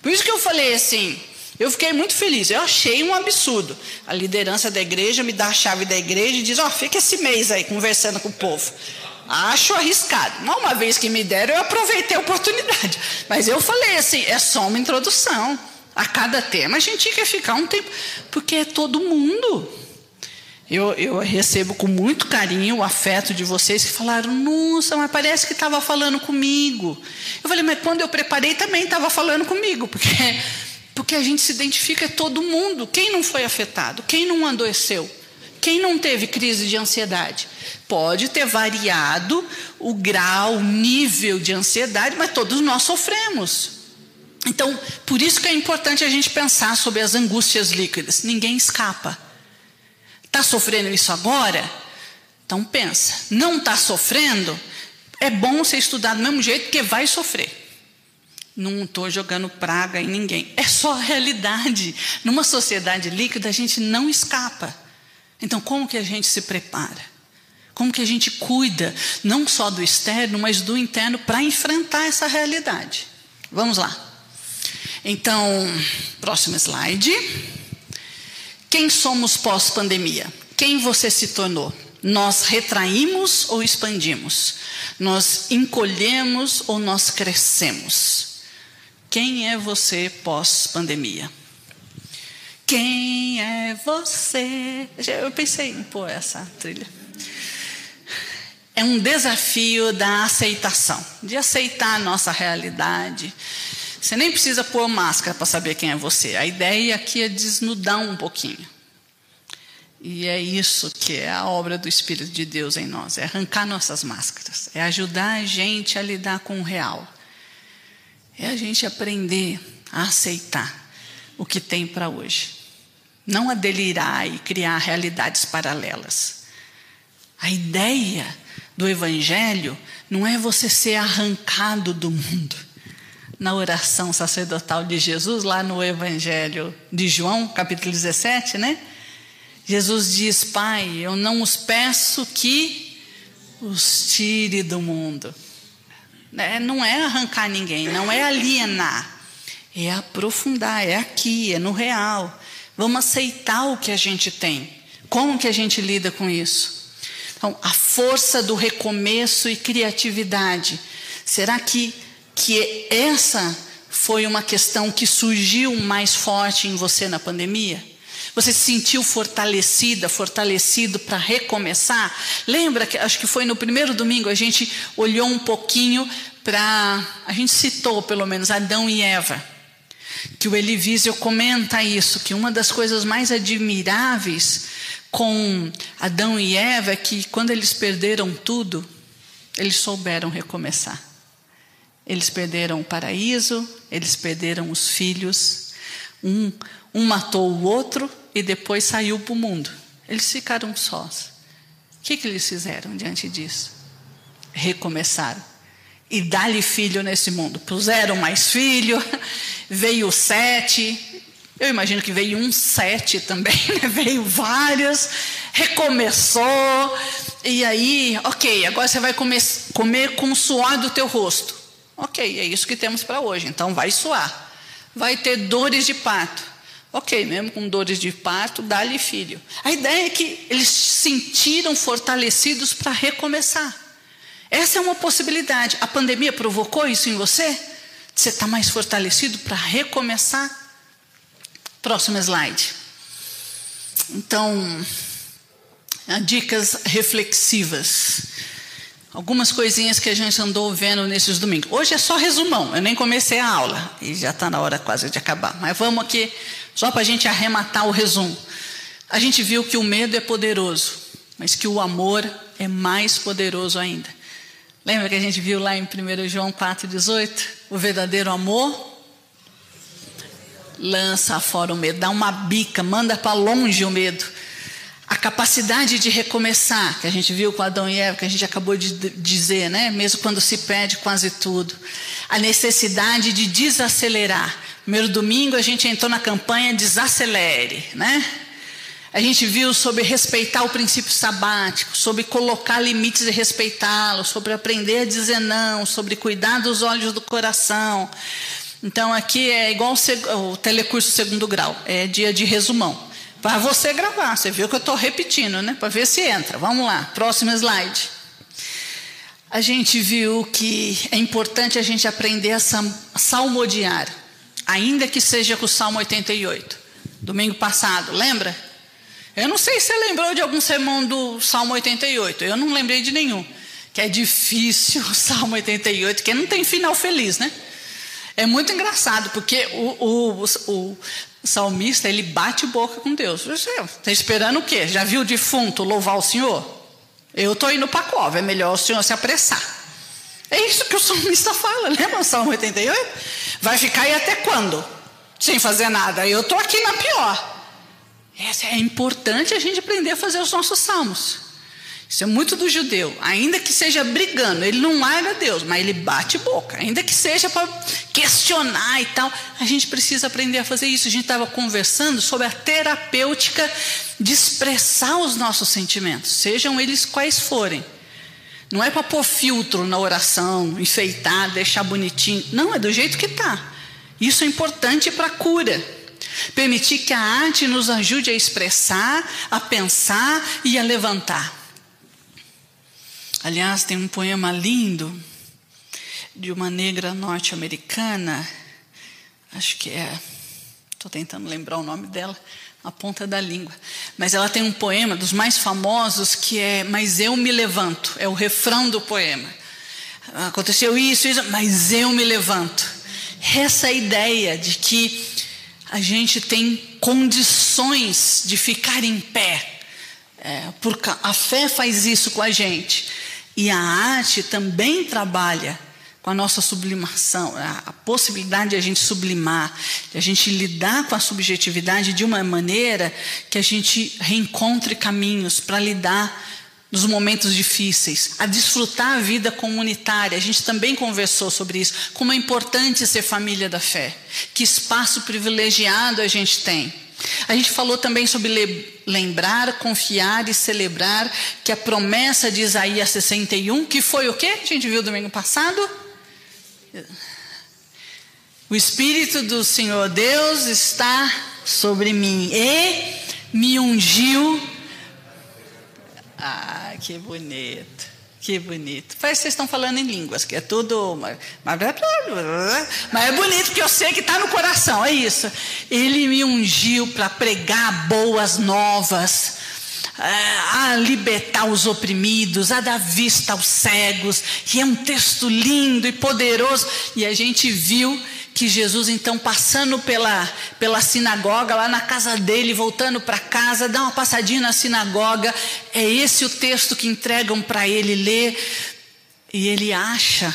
Por isso que eu falei assim: eu fiquei muito feliz. Eu achei um absurdo. A liderança da igreja me dá a chave da igreja e diz: Ó, oh, fica esse mês aí conversando com o povo. Acho arriscado. Mas uma vez que me deram, eu aproveitei a oportunidade. Mas eu falei assim: é só uma introdução. A cada tema a gente quer ficar um tempo, porque é todo mundo. Eu, eu recebo com muito carinho o afeto de vocês que falaram: Nossa, mas parece que estava falando comigo. Eu falei: Mas quando eu preparei também estava falando comigo, porque porque a gente se identifica é todo mundo. Quem não foi afetado? Quem não adoeceu? Quem não teve crise de ansiedade? Pode ter variado o grau, o nível de ansiedade, mas todos nós sofremos. Então, por isso que é importante a gente pensar sobre as angústias líquidas. Ninguém escapa. Está sofrendo isso agora? Então pensa. Não está sofrendo? É bom você estudar do mesmo jeito, porque vai sofrer. Não estou jogando praga em ninguém. É só a realidade. Numa sociedade líquida, a gente não escapa. Então, como que a gente se prepara? Como que a gente cuida, não só do externo, mas do interno, para enfrentar essa realidade? Vamos lá. Então, próximo slide. Quem somos pós-pandemia? Quem você se tornou? Nós retraímos ou expandimos? Nós encolhemos ou nós crescemos? Quem é você pós-pandemia? Quem é você? Eu pensei em pôr essa trilha. É um desafio da aceitação, de aceitar a nossa realidade. Você nem precisa pôr máscara para saber quem é você. A ideia aqui é desnudar um pouquinho. E é isso que é a obra do Espírito de Deus em nós: é arrancar nossas máscaras, é ajudar a gente a lidar com o real, é a gente aprender a aceitar o que tem para hoje, não a delirar e criar realidades paralelas. A ideia do Evangelho não é você ser arrancado do mundo. Na oração sacerdotal de Jesus, lá no Evangelho de João, capítulo 17, né? Jesus diz: Pai, eu não os peço que os tire do mundo. É, não é arrancar ninguém, não é alienar, é aprofundar, é aqui, é no real. Vamos aceitar o que a gente tem. Como que a gente lida com isso? Então, a força do recomeço e criatividade. Será que, que essa foi uma questão que surgiu mais forte em você na pandemia? Você se sentiu fortalecida, fortalecido para recomeçar? Lembra que acho que foi no primeiro domingo a gente olhou um pouquinho para a gente citou pelo menos Adão e Eva. Que o Elivísio comenta isso, que uma das coisas mais admiráveis com Adão e Eva é que quando eles perderam tudo, eles souberam recomeçar. Eles perderam o paraíso, eles perderam os filhos, um, um matou o outro e depois saiu para o mundo. Eles ficaram sós. O que, que eles fizeram diante disso? Recomeçaram. E dá-lhe filho nesse mundo. Puseram mais filho, veio sete. Eu imagino que veio um sete também, né? veio vários, recomeçou. E aí, ok, agora você vai comer, comer com o suor do teu rosto. Ok, é isso que temos para hoje. Então vai suar. Vai ter dores de parto. Ok, mesmo com dores de parto, dá-lhe filho. A ideia é que eles se sentiram fortalecidos para recomeçar. Essa é uma possibilidade. A pandemia provocou isso em você? Você está mais fortalecido para recomeçar? Próximo slide. Então, dicas reflexivas. Algumas coisinhas que a gente andou vendo nesses domingos. Hoje é só resumão, eu nem comecei a aula e já está na hora quase de acabar. Mas vamos aqui, só para a gente arrematar o resumo. A gente viu que o medo é poderoso, mas que o amor é mais poderoso ainda. Lembra que a gente viu lá em 1 João 4,18? O verdadeiro amor lança fora o medo, dá uma bica, manda para longe o medo. A capacidade de recomeçar, que a gente viu com Adão e Eva, que a gente acabou de dizer, né? mesmo quando se perde quase tudo. A necessidade de desacelerar. Primeiro domingo a gente entrou na campanha Desacelere, né? A gente viu sobre respeitar o princípio sabático, sobre colocar limites e respeitá-lo, sobre aprender a dizer não, sobre cuidar dos olhos do coração. Então aqui é igual o telecurso segundo grau, é dia de resumão. Para você gravar, você viu que eu estou repetindo, né? Para ver se entra. Vamos lá, próximo slide. A gente viu que é importante a gente aprender a salmodiar, ainda que seja com o Salmo 88. Domingo passado, lembra? Eu não sei se você lembrou de algum sermão do Salmo 88, eu não lembrei de nenhum. Que é difícil o Salmo 88, que não tem final feliz, né? É muito engraçado, porque o, o, o, salmista, ele bate boca com Deus. Está esperando o quê? Já viu o defunto louvar o Senhor? Eu estou indo para a cova, é melhor o Senhor se apressar. É isso que o salmista fala, lembra o Salmo 88? Vai ficar aí até quando? Sem fazer nada. Eu estou aqui na pior. É importante a gente aprender a fazer os nossos salmos. Isso é muito do judeu. Ainda que seja brigando, ele não larga Deus, mas ele bate boca. Ainda que seja para questionar e tal, a gente precisa aprender a fazer isso. A gente estava conversando sobre a terapêutica de expressar os nossos sentimentos, sejam eles quais forem. Não é para pôr filtro na oração, enfeitar, deixar bonitinho. Não, é do jeito que está. Isso é importante para a cura. Permitir que a arte nos ajude a expressar, a pensar e a levantar. Aliás, tem um poema lindo de uma negra norte-americana, acho que é, estou tentando lembrar o nome dela, a ponta da língua. Mas ela tem um poema dos mais famosos que é Mas eu me levanto, é o refrão do poema. Aconteceu isso, isso, mas eu me levanto. Essa ideia de que a gente tem condições de ficar em pé É, porque a fé faz isso com a gente. E a arte também trabalha com a nossa sublimação, a, a possibilidade de a gente sublimar, de a gente lidar com a subjetividade de uma maneira que a gente reencontre caminhos para lidar nos momentos difíceis, a desfrutar a vida comunitária. A gente também conversou sobre isso, como é importante ser família da fé, que espaço privilegiado a gente tem. A gente falou também sobre lembrar, confiar e celebrar que a promessa de Isaías 61, que foi o que a gente viu domingo passado? O Espírito do Senhor Deus está sobre mim e me ungiu. Ah, que bonito. Que bonito. Parece que vocês estão falando em línguas, que é tudo. Mas, é bonito, porque eu sei que está no coração, é isso. Ele me ungiu para pregar boas novas, a libertar os oprimidos, a dar vista aos cegos. E é um texto lindo e poderoso. E a gente viu que Jesus, então, passando pela, pela sinagoga, lá na casa dele, voltando para casa, dá uma passadinha na sinagoga, é esse o texto que entregam para ele ler, e ele acha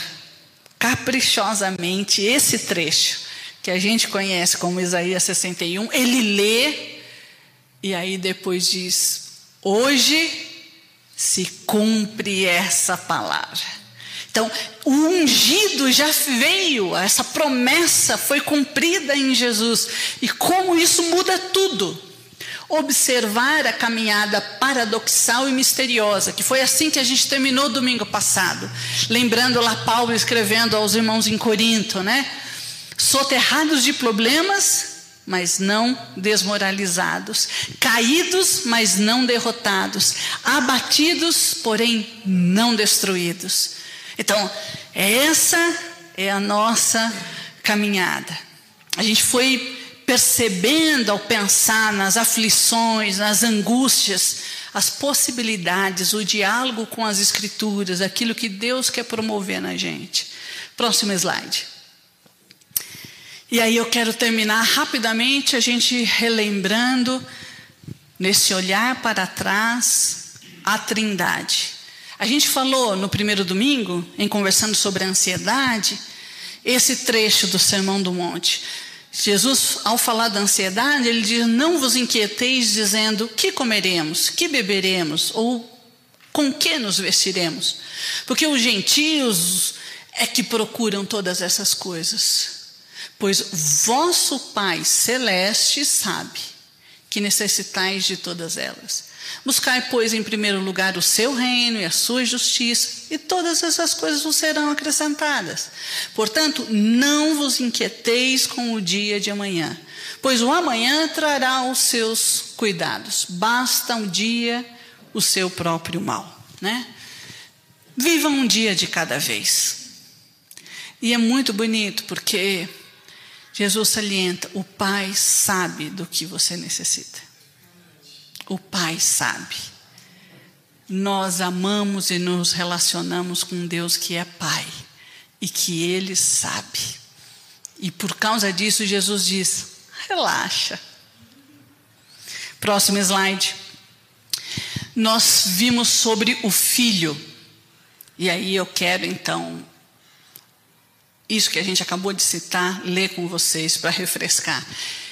caprichosamente esse trecho, que a gente conhece como Isaías 61, ele lê, e aí depois diz: Hoje se cumpre essa palavra. Então, o ungido já veio, essa promessa foi cumprida em Jesus. E como isso muda tudo. Observar a caminhada paradoxal e misteriosa, que foi assim que a gente terminou domingo passado. Lembrando lá Paulo escrevendo aos irmãos em Corinto, né? Soterrados de problemas, mas não desmoralizados, caídos, mas não derrotados, abatidos, porém não destruídos. Então, essa é a nossa caminhada. A gente foi percebendo ao pensar nas aflições, nas angústias, as possibilidades, o diálogo com as Escrituras, aquilo que Deus quer promover na gente. Próximo slide. E aí eu quero terminar rapidamente a gente relembrando, nesse olhar para trás, a Trindade. A gente falou no primeiro domingo, em conversando sobre a ansiedade, esse trecho do Sermão do Monte. Jesus, ao falar da ansiedade, ele diz: Não vos inquieteis, dizendo: Que comeremos, que beberemos, ou com que nos vestiremos? Porque os gentios é que procuram todas essas coisas. Pois vosso Pai celeste sabe que necessitais de todas elas. Buscai, pois, em primeiro lugar o seu reino e a sua justiça, e todas essas coisas vos serão acrescentadas. Portanto, não vos inquieteis com o dia de amanhã, pois o amanhã trará os seus cuidados. Basta um dia o seu próprio mal, né? Viva um dia de cada vez. E é muito bonito porque Jesus salienta: o Pai sabe do que você necessita. O Pai sabe. Nós amamos e nos relacionamos com Deus que é Pai e que Ele sabe. E por causa disso, Jesus diz: relaxa. Próximo slide. Nós vimos sobre o filho. E aí eu quero então, isso que a gente acabou de citar, ler com vocês para refrescar.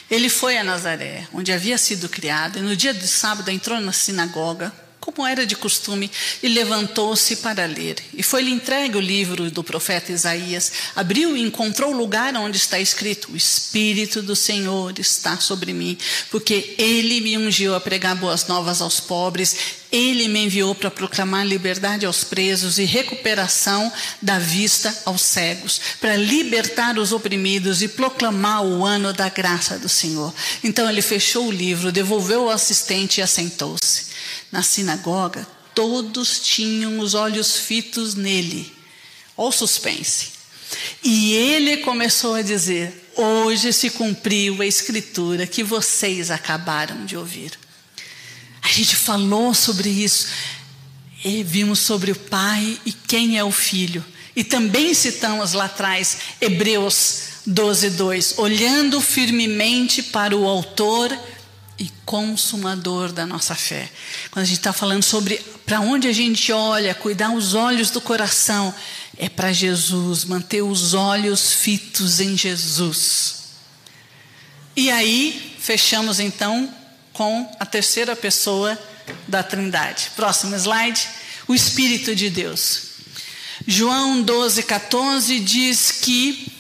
Ele foi a Nazaré, onde havia sido criado, e no dia de sábado entrou na sinagoga, como era de costume, e levantou-se para ler. E foi-lhe entregue o livro do profeta Isaías. Abriu e encontrou o lugar onde está escrito: O Espírito do Senhor está sobre mim, porque ele me ungiu a pregar boas novas aos pobres, ele me enviou para proclamar liberdade aos presos e recuperação da vista aos cegos, para libertar os oprimidos e proclamar o ano da graça do Senhor. Então ele fechou o livro, devolveu o assistente e assentou-se. Na sinagoga, todos tinham os olhos fitos nele. Olha o suspense. E ele começou a dizer: Hoje se cumpriu a escritura que vocês acabaram de ouvir. A gente falou sobre isso. E vimos sobre o pai e quem é o filho. E também citamos lá atrás Hebreus 12, 2. Olhando firmemente para o Autor e consumador da nossa fé. Quando a gente está falando sobre para onde a gente olha, cuidar os olhos do coração, é para Jesus, manter os olhos fitos em Jesus. E aí, fechamos então com a terceira pessoa da Trindade. Próximo slide. O Espírito de Deus. João 12, 14 diz que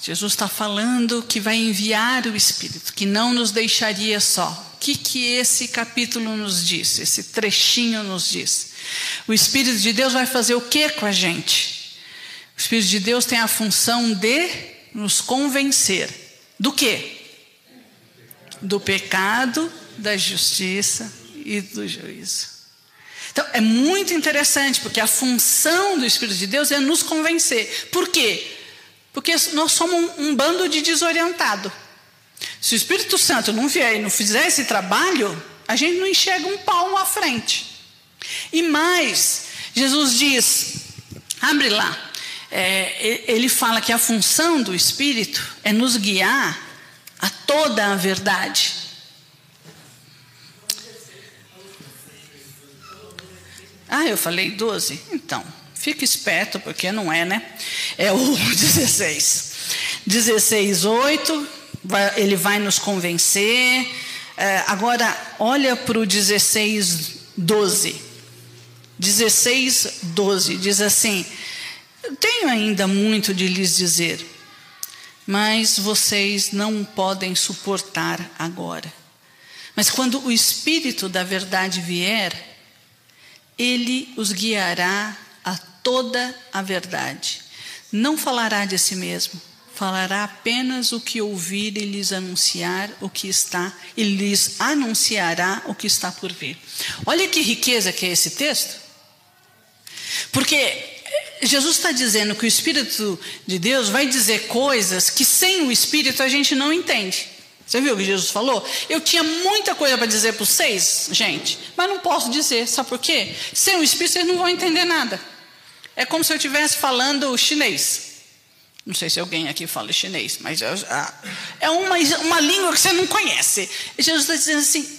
Jesus está falando que vai enviar o Espírito, que não nos deixaria só. O que, que esse capítulo nos diz? Esse trechinho nos diz? O Espírito de Deus vai fazer o que com a gente? O Espírito de Deus tem a função de nos convencer. Do que? Do pecado, da justiça e do juízo. Então, é muito interessante, porque a função do Espírito de Deus é nos convencer. Por quê? Porque nós somos um, bando de desorientado. Se o Espírito Santo não vier e não fizer esse trabalho, a gente não enxerga um palmo à frente. E mais, Jesus diz, abre lá, é, ele fala que a função do Espírito é nos guiar a toda a verdade. Ah, eu falei 12? Então, Fique esperto, porque não é, né? É o 16. 16, 8, ele vai nos convencer. É, agora, olha para o 16, 12. 16, 12 diz assim: Tenho ainda muito de lhes dizer, mas vocês não podem suportar agora. Mas quando o Espírito da Verdade vier, ele os guiará toda a verdade. Não falará de si mesmo, falará apenas o que ouvir e lhes anunciar o que está, e lhes anunciará o que está por vir. Olha que riqueza que é esse texto. Porque Jesus está dizendo que o Espírito de Deus vai dizer coisas que sem o Espírito a gente não entende. Você viu o que Jesus falou? Eu tinha muita coisa para dizer para vocês, gente, mas não posso dizer. Sabe por quê? Sem o Espírito vocês não vão entender nada. É como se eu estivesse falando chinês. Não sei se alguém aqui fala chinês, mas é uma, uma língua que você não conhece. Jesus está dizendo assim: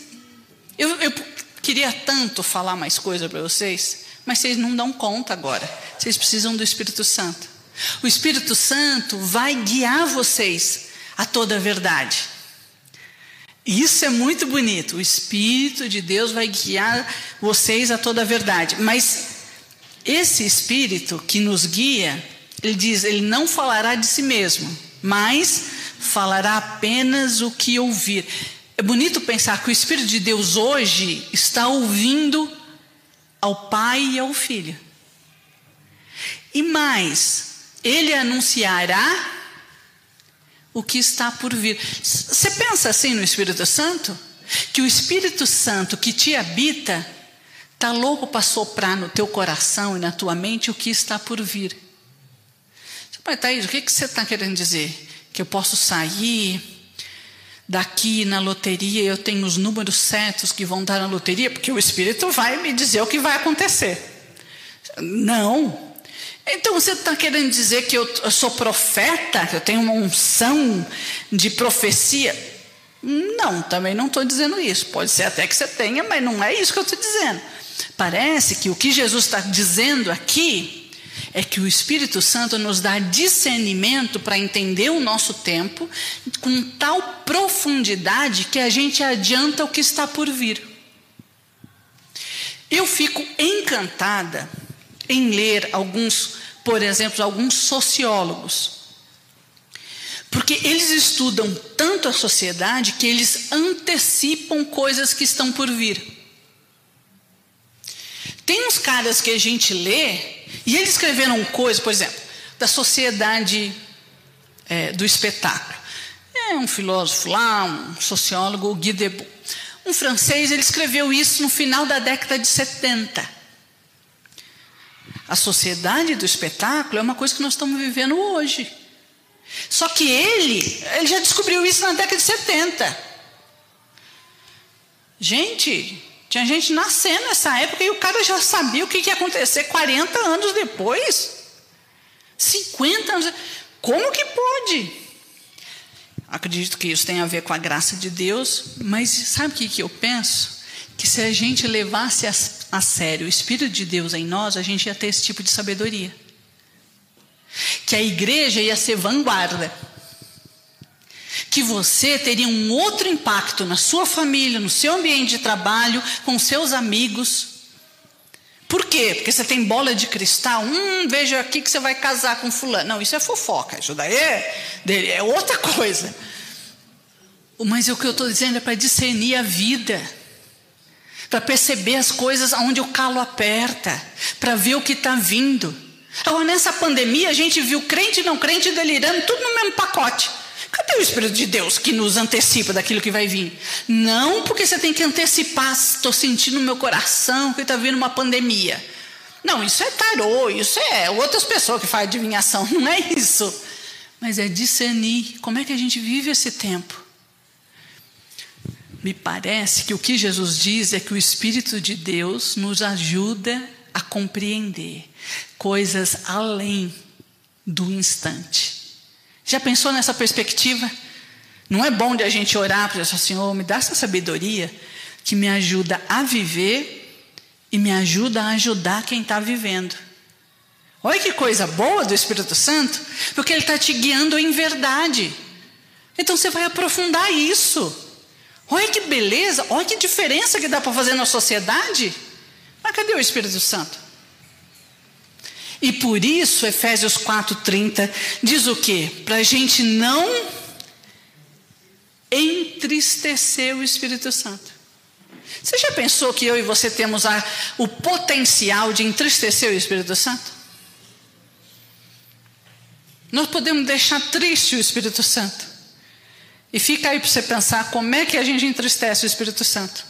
eu, eu queria tanto falar mais coisa para vocês, mas vocês não dão conta agora. Vocês precisam do Espírito Santo. O Espírito Santo vai guiar vocês a toda a verdade. Isso é muito bonito. O Espírito de Deus vai guiar vocês a toda a verdade. Mas esse espírito que nos guia, ele diz, ele não falará de si mesmo, mas falará apenas o que ouvir. É bonito pensar que o Espírito de Deus hoje está ouvindo ao Pai e ao Filho. E mais, ele anunciará o que está por vir. Você pensa assim no Espírito Santo? Que o Espírito Santo que te habita Está louco para soprar no teu coração e na tua mente o que está por vir. Mas, Thaís, o que, que você está querendo dizer? Que eu posso sair daqui na loteria, eu tenho os números certos que vão dar na loteria, porque o Espírito vai me dizer o que vai acontecer. Não. Então você está querendo dizer que eu, eu sou profeta, que eu tenho uma unção de profecia? Não, também não estou dizendo isso. Pode ser até que você tenha, mas não é isso que eu estou dizendo. Parece que o que Jesus está dizendo aqui é que o Espírito Santo nos dá discernimento para entender o nosso tempo com tal profundidade que a gente adianta o que está por vir. Eu fico encantada em ler alguns, por exemplo, alguns sociólogos. Porque eles estudam tanto a sociedade que eles antecipam coisas que estão por vir. Tem uns caras que a gente lê e eles escreveram coisas, por exemplo, da sociedade é, do espetáculo. É um filósofo lá, um sociólogo, Guy Debord. Um francês, ele escreveu isso no final da década de 70. A sociedade do espetáculo é uma coisa que nós estamos vivendo hoje. Só que ele, ele já descobriu isso na década de 70. Gente, tinha gente nascendo nessa época e o cara já sabia o que ia acontecer 40 anos depois. 50 anos. Como que pode? acredito que isso tem a ver com a graça de Deus, mas sabe o que, que eu penso? Que se a gente levasse a, a sério o Espírito de Deus em nós, a gente ia ter esse tipo de sabedoria. Que a igreja ia ser vanguarda. Que você teria um outro impacto na sua família, no seu ambiente de trabalho, com seus amigos. Por quê? Porque você tem bola de cristal. Hum, veja aqui que você vai casar com fulano. Não, isso é fofoca. Isso daí é, é outra coisa. Mas o que eu estou dizendo é para discernir a vida. Para perceber as coisas onde o calo aperta. Para ver o que está vindo. Agora, nessa pandemia, a gente viu crente e não crente delirando, tudo no mesmo pacote. Cadê o Espírito de Deus que nos antecipa daquilo que vai vir? Não porque você tem que antecipar, estou sentindo no meu coração que está vindo uma pandemia. Não, isso é tarô, isso é outras pessoas que fazem adivinhação, não é isso. Mas é discernir como é que a gente vive esse tempo. Me parece que o que Jesus diz é que o Espírito de Deus nos ajuda a compreender coisas além do instante. Já pensou nessa perspectiva? Não é bom de a gente orar para o Senhor, me dá essa sabedoria que me ajuda a viver e me ajuda a ajudar quem está vivendo. Olha que coisa boa do Espírito Santo, porque ele está te guiando em verdade. Então você vai aprofundar isso. Olha que beleza, olha que diferença que dá para fazer na sociedade. Mas cadê o Espírito Santo? E por isso, Efésios 4,30 diz o quê? Para a gente não entristecer o Espírito Santo. Você já pensou que eu e você temos a, o potencial de entristecer o Espírito Santo? Nós podemos deixar triste o Espírito Santo. E fica aí para você pensar como é que a gente entristece o Espírito Santo.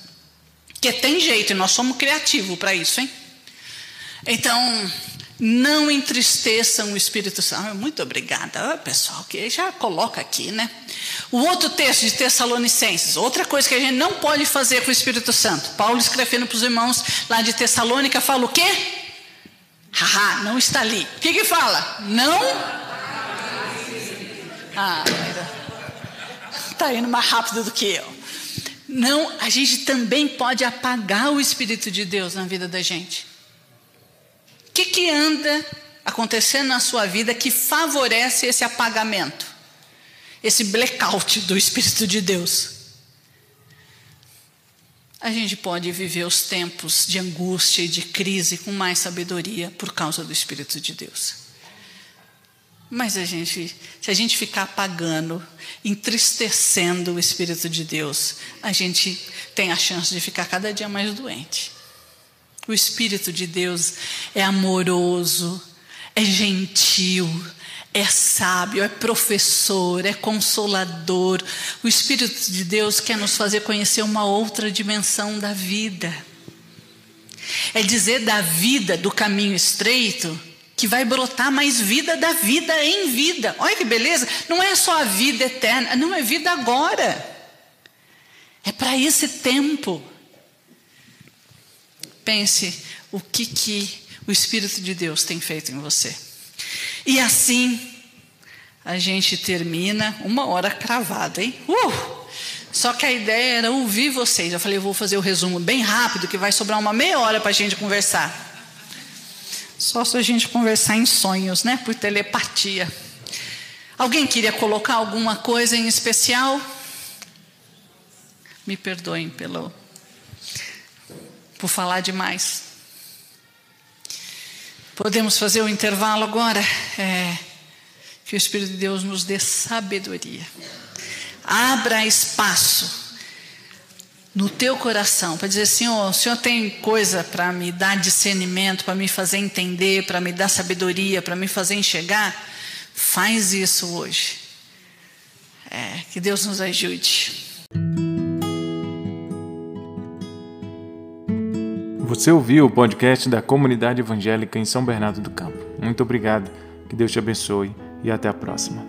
Porque tem jeito, e nós somos criativos para isso, hein? Então, não entristeçam o Espírito Santo. Ah, muito obrigada, ah, pessoal, que já coloca aqui, né? O outro texto de Tessalonicenses, outra coisa que a gente não pode fazer com o Espírito Santo. Paulo escrevendo para os irmãos lá de Tessalônica, fala o quê? Haha, não está ali. O que que fala? Não. Ah, está indo mais rápido do que eu. Não, a gente também pode apagar o Espírito de Deus na vida da gente. O que, que anda acontecendo na sua vida que favorece esse apagamento, esse blackout do Espírito de Deus? A gente pode viver os tempos de angústia e de crise com mais sabedoria por causa do Espírito de Deus. Mas a gente, se a gente ficar apagando, entristecendo o Espírito de Deus, a gente tem a chance de ficar cada dia mais doente. O Espírito de Deus é amoroso, é gentil, é sábio, é professor, é consolador. O Espírito de Deus quer nos fazer conhecer uma outra dimensão da vida. É dizer da vida, do caminho estreito, que vai brotar mais vida da vida em vida. Olha que beleza! Não é só a vida eterna, não é vida agora. É para esse tempo. Pense o que, que o Espírito de Deus tem feito em você. E assim, a gente termina uma hora cravada, hein? Uh! Só que a ideia era ouvir vocês. Eu falei, eu vou fazer o resumo bem rápido, que vai sobrar uma meia hora para a gente conversar. Só se a gente conversar em sonhos, né? Por telepatia. Alguém queria colocar alguma coisa em especial? Me perdoem pelo por falar demais. Podemos fazer o um intervalo agora? É, que o Espírito de Deus nos dê sabedoria. Abra espaço no teu coração para dizer oh, o Senhor tem coisa para me dar discernimento, para me fazer entender, para me dar sabedoria, para me fazer enxergar. Faz isso hoje. É, que Deus nos ajude. Você ouviu o podcast da Comunidade Evangélica em São Bernardo do Campo. Muito obrigado, que Deus te abençoe e até a próxima.